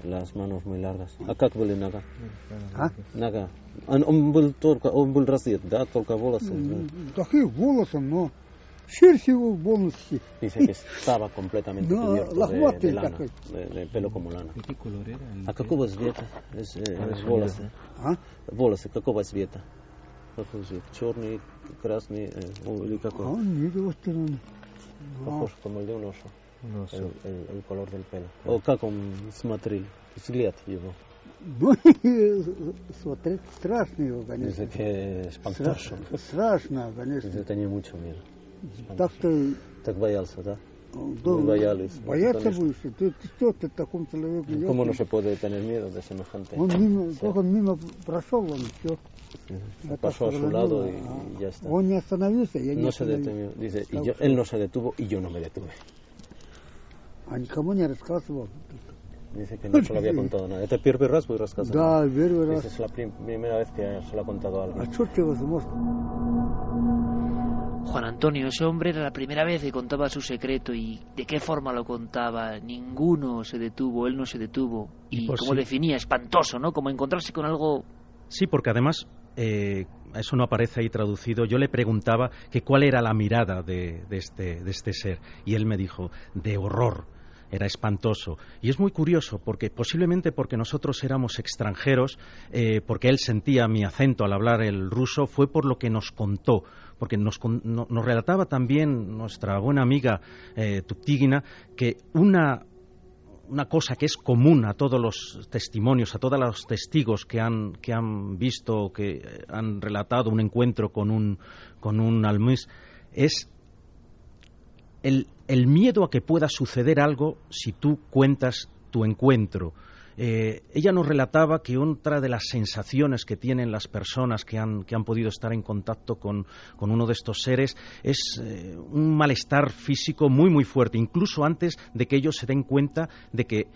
Las manos muy largas. Acá que ah. naga. Naga. Un bultor, un bulrasiet, da, toca bolas. Eh. Mm, mm, mm. Toque bolas, no. Его полностью. Dice que estaba completamente no, cubierto de, de lana, de, de pelo como lana. ¿Qué color era? ¿A какого цвета? Es, es волосы. ¿Ah? Волосы какого цвета? Какой цвет? Черный, красный или какой? А, нет, его стороны. Похож como el de un oso. El, el, el color del pelo. ¿O как он смотрел? Взгляд его. Ну, смотреть страшно его, конечно. Que espantoso. Страшно, конечно. Dice tenía mucho miedo. Так-то... Так боялся, да? Да, Muy боялись. Бояться будешь. Ты, ты что ты такому человеку ¿Cómo no se puede tener miedo de semejante? Он мимо, как он мимо прошел, он все. Pasó a su lado y ya está. Он не остановился, я не No se detuvo. Dice, y yo, él no se detuvo y yo no me detuve. А никому не рассказывал. Dice que no se lo había contado nada. ¿Это первый раз вы рассказывали? Да, первый раз. Dice, es la prim primera vez que se lo ha contado a alguien. А что тебе возможно? Juan Antonio, ese hombre era la primera vez que contaba su secreto y de qué forma lo contaba. Ninguno se detuvo, él no se detuvo. Y, como sí. definía, espantoso, ¿no? Como encontrarse con algo Sí, porque además eh, eso no aparece ahí traducido. Yo le preguntaba que cuál era la mirada de, de este, de este ser y él me dijo de horror. Era espantoso. Y es muy curioso porque posiblemente porque nosotros éramos extranjeros, eh, porque él sentía mi acento al hablar el ruso, fue por lo que nos contó. Porque nos, no- nos relataba también nuestra buena amiga eh, que una una cosa que es común a todos los testimonios, a todos los testigos que han, que han visto, que han relatado un encuentro con un, con un es el, el miedo a que pueda suceder algo si tú cuentas tu encuentro. Eh, ella nos relataba que otra de las sensaciones que tienen las personas que han, que han podido estar en contacto con, con uno de estos seres es eh, un malestar físico muy, muy fuerte, incluso antes de que ellos se den cuenta de que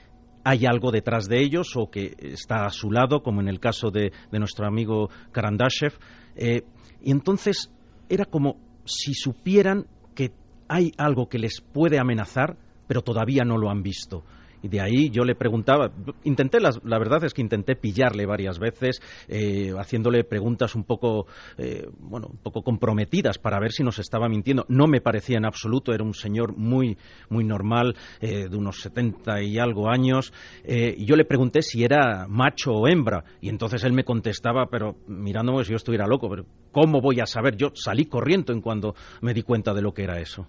hay algo detrás de ellos o que está a su lado, como en el caso de, de nuestro amigo Karandashev. Eh, y entonces era como si supieran que hay algo que les puede amenazar, pero todavía no lo han visto. Y de ahí yo le preguntaba, intenté, la verdad es que intenté pillarle varias veces, eh, haciéndole preguntas un poco, eh, bueno, un poco comprometidas para ver si nos estaba mintiendo. No me parecía en absoluto, era un señor muy, muy normal, eh, de unos 70 y algo años. eh, yo le pregunté si era macho o hembra, y entonces él me contestaba, pero mirándome si yo estuviera loco, pero ¿cómo voy a saber? Yo salí corriendo en cuando me di cuenta de lo que era eso.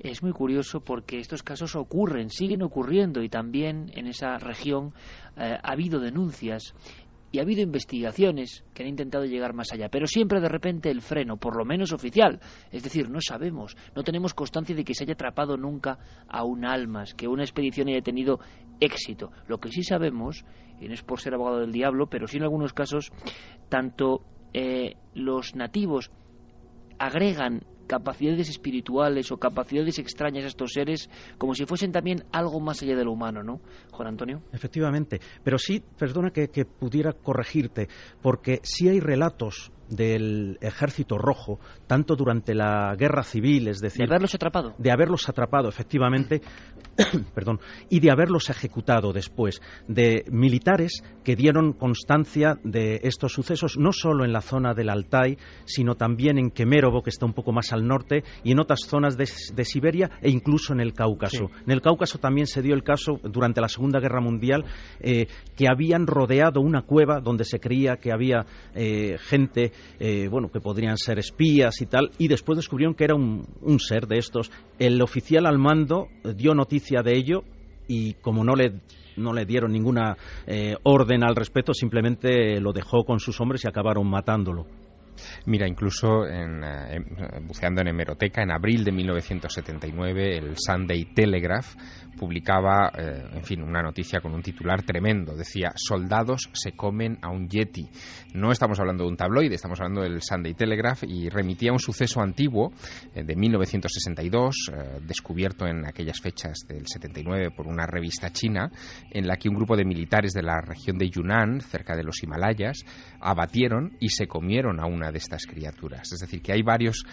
Es muy curioso porque estos casos ocurren, siguen ocurriendo y también en esa región eh, ha habido denuncias. y ha habido investigaciones que han intentado llegar más allá, pero siempre de repente el freno, por lo menos oficial, es decir, no sabemos, no tenemos constancia de que se haya atrapado nunca a un almas, que una expedición haya tenido éxito. Lo que sí sabemos, y no es por ser abogado del diablo, pero sí en algunos casos, tanto eh, los nativos agregan capacidades espirituales o capacidades extrañas a estos seres como si fuesen también algo más allá de lo humano, ¿no? Juan Antonio. Efectivamente, pero sí, perdona que, que pudiera corregirte, porque sí hay relatos del ejército rojo, tanto durante la guerra civil, es decir... De haberlos atrapado. De haberlos atrapado, efectivamente, perdón, y de haberlos ejecutado después, de militares que dieron constancia de estos sucesos, no solo en la zona del Altai, sino también en Kemerovo, que está un poco más al norte, y en otras zonas de, Siberia e incluso en el Cáucaso. En el Cáucaso también se dio el caso, durante la Segunda Guerra Mundial, eh, que habían rodeado una cueva donde se creía que había eh, gente eh, bueno, que podrían ser espías y tal, y después descubrieron que era un, ser de estos. El oficial al mando dio noticia de ello y como no le no le dieron ninguna eh, orden al respecto, simplemente lo dejó con sus hombres y acabaron matándolo. Mira, incluso en, eh, buceando en hemeroteca, en abril de 1979, el Sunday Telegraph publicaba, eh, en fin, una noticia con un titular tremendo. Decía, soldados se comen a un yeti. No estamos hablando de un tabloide, estamos hablando del Sunday Telegraph y remitía un suceso antiguo eh, de 1962, descubierto en aquellas fechas del 79 por una revista china, en la que un grupo de militares de la región de Yunnan, cerca de los Himalayas, abatieron y se comieron a una de estas criaturas. Es decir, que hay varios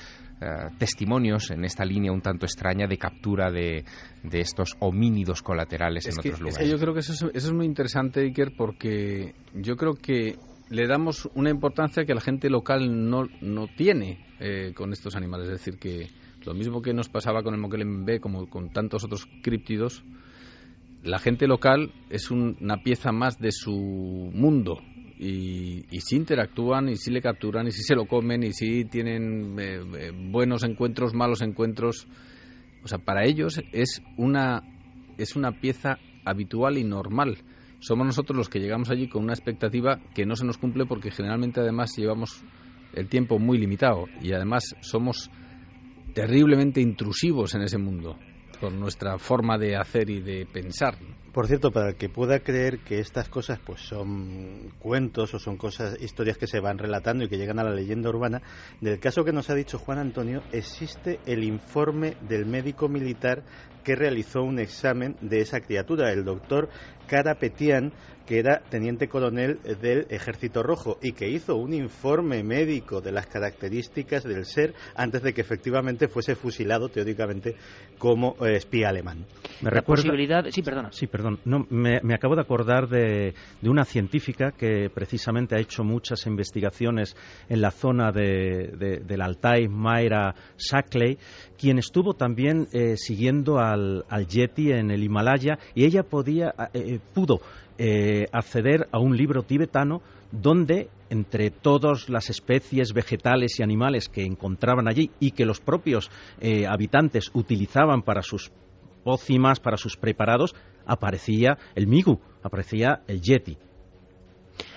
eh, testimonios en esta línea un tanto extraña de captura de, estos homínidos colaterales en otros lugares. yo creo que eso es, muy interesante, Iker, porque yo creo que le damos una importancia que la gente local no, no tiene eh, con estos animales. Es decir, que lo mismo que nos pasaba con el Moquelen como con tantos otros críptidos, la gente local es una pieza más de su mundo y, y si interactúan y si le capturan y si se lo comen y si tienen eh, eh, buenos encuentros, malos encuentros. O sea, para ellos es una, es una pieza habitual y normal. Somos nosotros los que llegamos allí con una expectativa que no se nos cumple porque generalmente además llevamos el tiempo muy limitado y además somos terriblemente intrusivos en ese mundo por nuestra forma de hacer y de pensar. Por cierto, para el que pueda creer que estas cosas pues son cuentos o son cosas, historias que se van relatando y que llegan a la leyenda urbana, del caso que nos ha dicho Juan Antonio, existe el informe del médico militar que realizó un examen de esa criatura, el doctor Carapetian, que era teniente coronel del Ejército Rojo y que hizo un informe médico de las características del ser antes de que efectivamente fuese fusilado teóricamente como eh, espía alemán. Me La posibilidad, sí, perdona. Sí, perdón. No, me, acabo de acordar de, una científica que precisamente ha hecho muchas investigaciones en la zona de, del Altai, Mayra Shackley, quien estuvo también eh, siguiendo al, Yeti en el Himalaya y ella podía, eh, pudo eh, acceder a un libro tibetano donde entre todas las especies vegetales y animales que encontraban allí y que los propios eh, habitantes utilizaban para sus pócimas, para sus preparados, aparecía el migu, aparecía el yeti.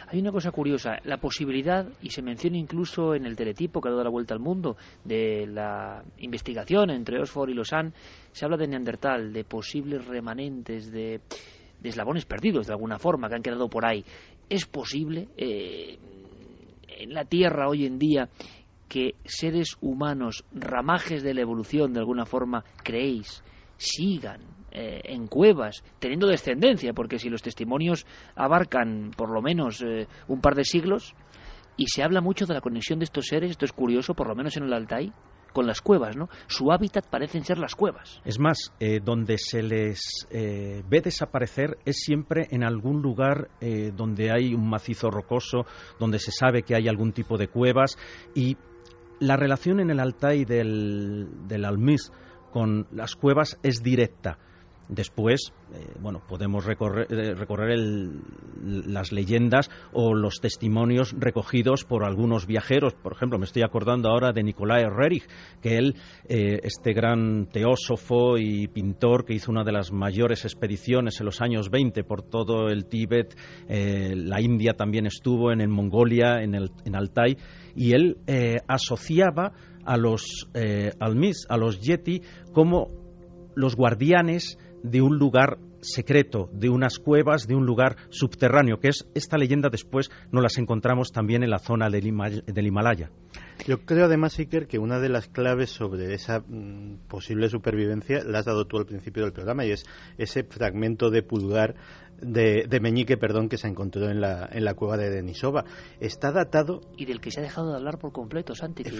Hay una cosa curiosa, la posibilidad, y se menciona incluso en el teletipo que ha dado la vuelta al mundo, de la investigación entre Oxford y Lausanne, se habla de Neandertal, de posibles remanentes, de eslabones perdidos de alguna forma que han quedado por ahí. ¿Es posible eh, en la Tierra hoy en día que seres humanos, ramajes de la evolución de alguna forma, creéis, sigan eh, en cuevas, teniendo descendencia? Porque si los testimonios abarcan por lo menos eh, un par de siglos, y se habla mucho de la conexión de estos seres, esto es curioso, por lo menos en el Altai, con las cuevas, ¿no? Su hábitat parecen ser las cuevas. Es más, eh, donde se les eh, ve desaparecer es siempre en algún lugar eh, donde hay un macizo rocoso, donde se sabe que hay algún tipo de cuevas y la relación en el Altai del, del Almis con las cuevas es directa. Después, eh, bueno, podemos recorrer, eh, recorrer las leyendas o los testimonios recogidos por algunos viajeros. Por ejemplo, me estoy acordando ahora de Nicolai Rerich, que él, eh, este gran teósofo y pintor que hizo una de las mayores expediciones en los años 20 por todo el Tíbet, la India también estuvo, en, Mongolia, en, el, en Altai, y él asociaba a los almis, a los yeti, como los guardianes de un lugar secreto, de unas cuevas, de un lugar subterráneo, que es esta leyenda después nos las encontramos también en la zona del, Himalaya. Yo creo además, Iker, que una de las claves sobre esa mm, posible supervivencia la has dado tú al principio del programa y es ese fragmento de pulgar de, meñique, perdón, que se encontró en la, en la cueva de Denisova. Está datado... Y del que se ha dejado de hablar por completo, Santi, que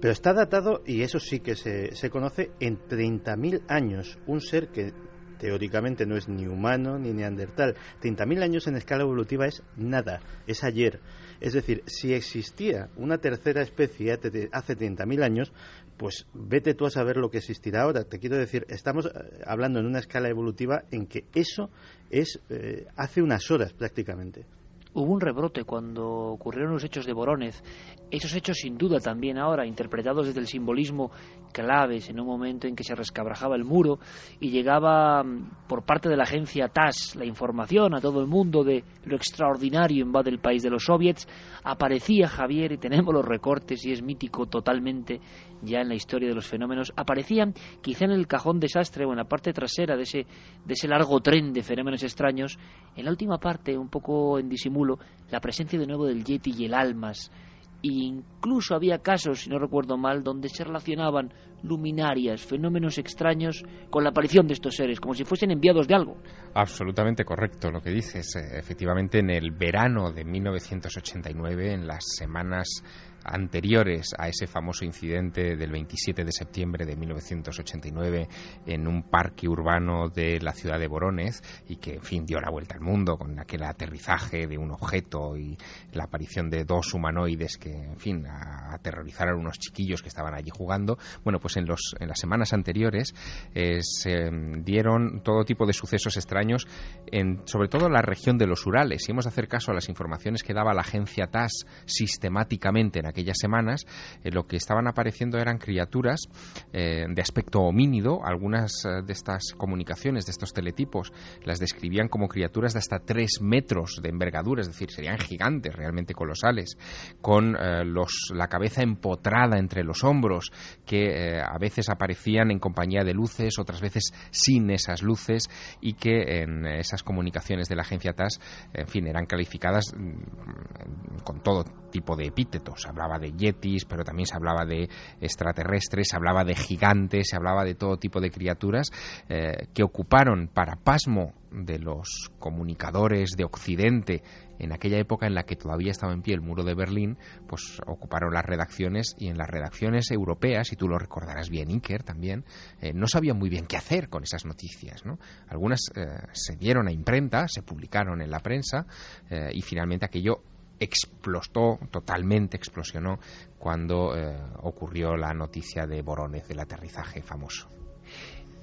Pero está datado, y eso sí que se, se conoce, en 30.000 años. Un ser que teóricamente no es ni humano ni neandertal. 30.000 años en escala evolutiva es nada, es ayer. Es decir, si existía una tercera especie hace 30.000 años, pues vete tú a saber lo que existirá ahora. Te quiero decir, estamos eh, hablando en una escala evolutiva en que eso es eh, hace unas horas prácticamente. Hubo un rebrote cuando ocurrieron los hechos de Borónez. Esos hechos, sin duda, también ahora, interpretados desde el simbolismo claves en un momento en que se rescabrajaba el muro y llegaba mm, por parte de la agencia TAS la información a todo el mundo de lo extraordinario en del país de los soviets, aparecía Javier, y tenemos los recortes, y es mítico totalmente ya en la historia de los fenómenos, aparecían quizá en el cajón desastre o en la parte trasera de ese, de ese largo tren de fenómenos extraños, en la última parte, un poco en disimulo, la presencia de nuevo del Yeti y el Almas. E incluso había casos, si no recuerdo mal, donde se relacionaban luminarias, fenómenos extraños con la aparición de estos seres, como si fuesen enviados de algo. Absolutamente correcto lo que dices. Eh, efectivamente, en el verano de 1989, en las semanas anteriores a ese famoso incidente del 27 de septiembre de 1989 en un parque urbano de la ciudad de Borones y que, en fin, dio la vuelta al mundo con aquel aterrizaje de un objeto y la aparición de dos humanoides que, en fin, aterrorizaron a unos chiquillos que estaban allí jugando. Bueno, pues en, los, en las semanas anteriores eh, se dieron todo tipo de sucesos extraños, en, sobre todo en la región de los Urales. Si hemos de hacer caso a las informaciones que daba la agencia TAS sistemáticamente en aquellas semanas, eh, lo que estaban apareciendo eran criaturas eh, de aspecto homínido. Algunas eh, de estas comunicaciones, de estos teletipos, las describían como criaturas de hasta tres metros de envergadura, es decir, serían gigantes, realmente colosales, con los, la cabeza empotrada entre los hombros, que a veces aparecían en compañía de luces, otras veces sin esas luces, y que en esas comunicaciones de la agencia TAS, en fin, eran calificadas mm, con todo tipo de epítetos hablaba de yetis, pero también se hablaba de extraterrestres, se hablaba de gigantes, se hablaba de todo tipo de criaturas eh, que ocuparon para pasmo de los comunicadores de Occidente en aquella época en la que todavía estaba en pie el muro de Berlín, pues ocuparon las redacciones y en las redacciones europeas, y tú lo recordarás bien, Iker también, eh, no sabían muy bien qué hacer con esas noticias. ¿no? Algunas eh, se dieron a imprenta, se publicaron en la prensa y finalmente aquello explotó, totalmente explosionó, cuando eh, ocurrió la noticia de Borones, del aterrizaje famoso.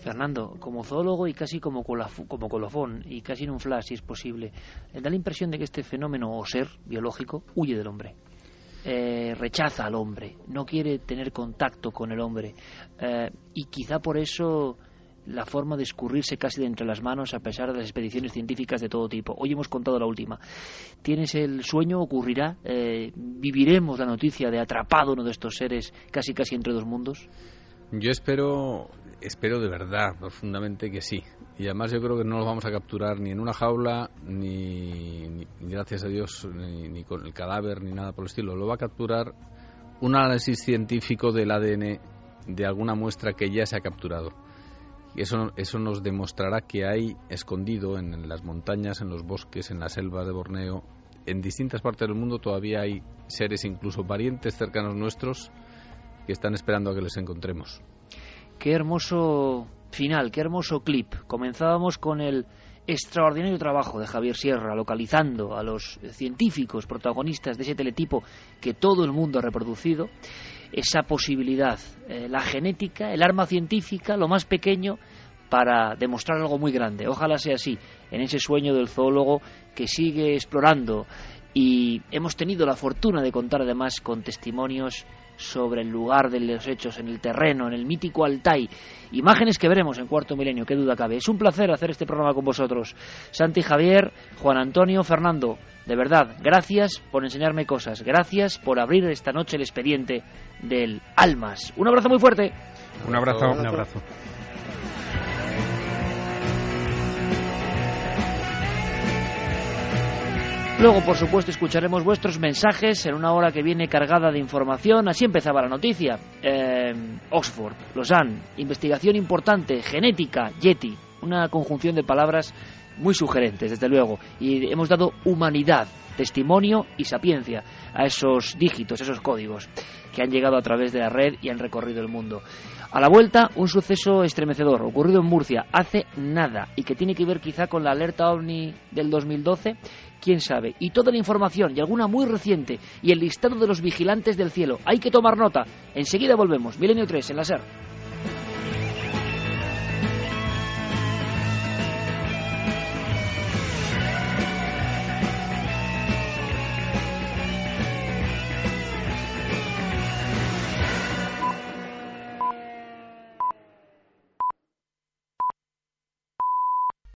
Fernando, como zoólogo y casi como, colofón, y casi en un flash, si es posible, da la impresión de que este fenómeno o ser biológico huye del hombre. Eh, rechaza al hombre, no quiere tener contacto con el hombre. Eh, y quizá por eso la forma de escurrirse casi de entre las manos a pesar de las expediciones científicas de todo tipo. Hoy hemos contado la última. ¿Tienes el sueño? ¿Ocurrirá? Eh, ¿Viviremos la noticia de atrapado uno de estos seres casi casi entre dos mundos? Yo espero, espero de verdad, profundamente que sí. Y además yo creo que no los vamos a capturar ni en una jaula, ni, gracias a Dios, ni, ni con el cadáver, ni nada por el estilo. Lo va a capturar un análisis científico del ADN de alguna muestra que ya se ha capturado eso, eso nos demostrará que hay escondido en, las montañas, en los bosques, en las selvas de Borneo, en distintas partes del mundo todavía hay seres, incluso parientes cercanos nuestros, que están esperando a que les encontremos. Qué hermoso final, qué hermoso clip. Comenzábamos con el extraordinario trabajo de Javier Sierra localizando a los científicos protagonistas de ese teletipo que todo el mundo ha reproducido esa posibilidad, eh, la genética, el arma científica, lo más pequeño, para demostrar algo muy grande. Ojalá sea así, en ese sueño del zoólogo que sigue explorando y hemos tenido la fortuna de contar además con testimonios sobre el lugar de los hechos, en el terreno, en el mítico Altai. Imágenes que veremos en cuarto milenio, qué duda cabe. Es un placer hacer este programa con vosotros. Santi Javier, Juan Antonio, Fernando, de verdad, gracias por enseñarme cosas. Gracias por abrir esta noche el expediente del Almas. Un abrazo muy fuerte. Un abrazo. Un abrazo. Luego, por supuesto, escucharemos vuestros mensajes en una hora que viene cargada de información. Así empezaba la noticia. Eh, Oxford, Lausanne, investigación importante, genética, Yeti. Una conjunción de palabras muy sugerentes, desde luego. Y hemos dado humanidad, testimonio y sapiencia a esos dígitos, esos códigos que han llegado a través de la red y han recorrido el mundo. A la vuelta, un suceso estremecedor ocurrido en Murcia hace nada y que tiene que ver quizá con la alerta ovni del 2012, quién sabe. Y toda la información, y alguna muy reciente, y el listado de los vigilantes del cielo. Hay que tomar nota. Enseguida volvemos. Milenio 3 en la SER.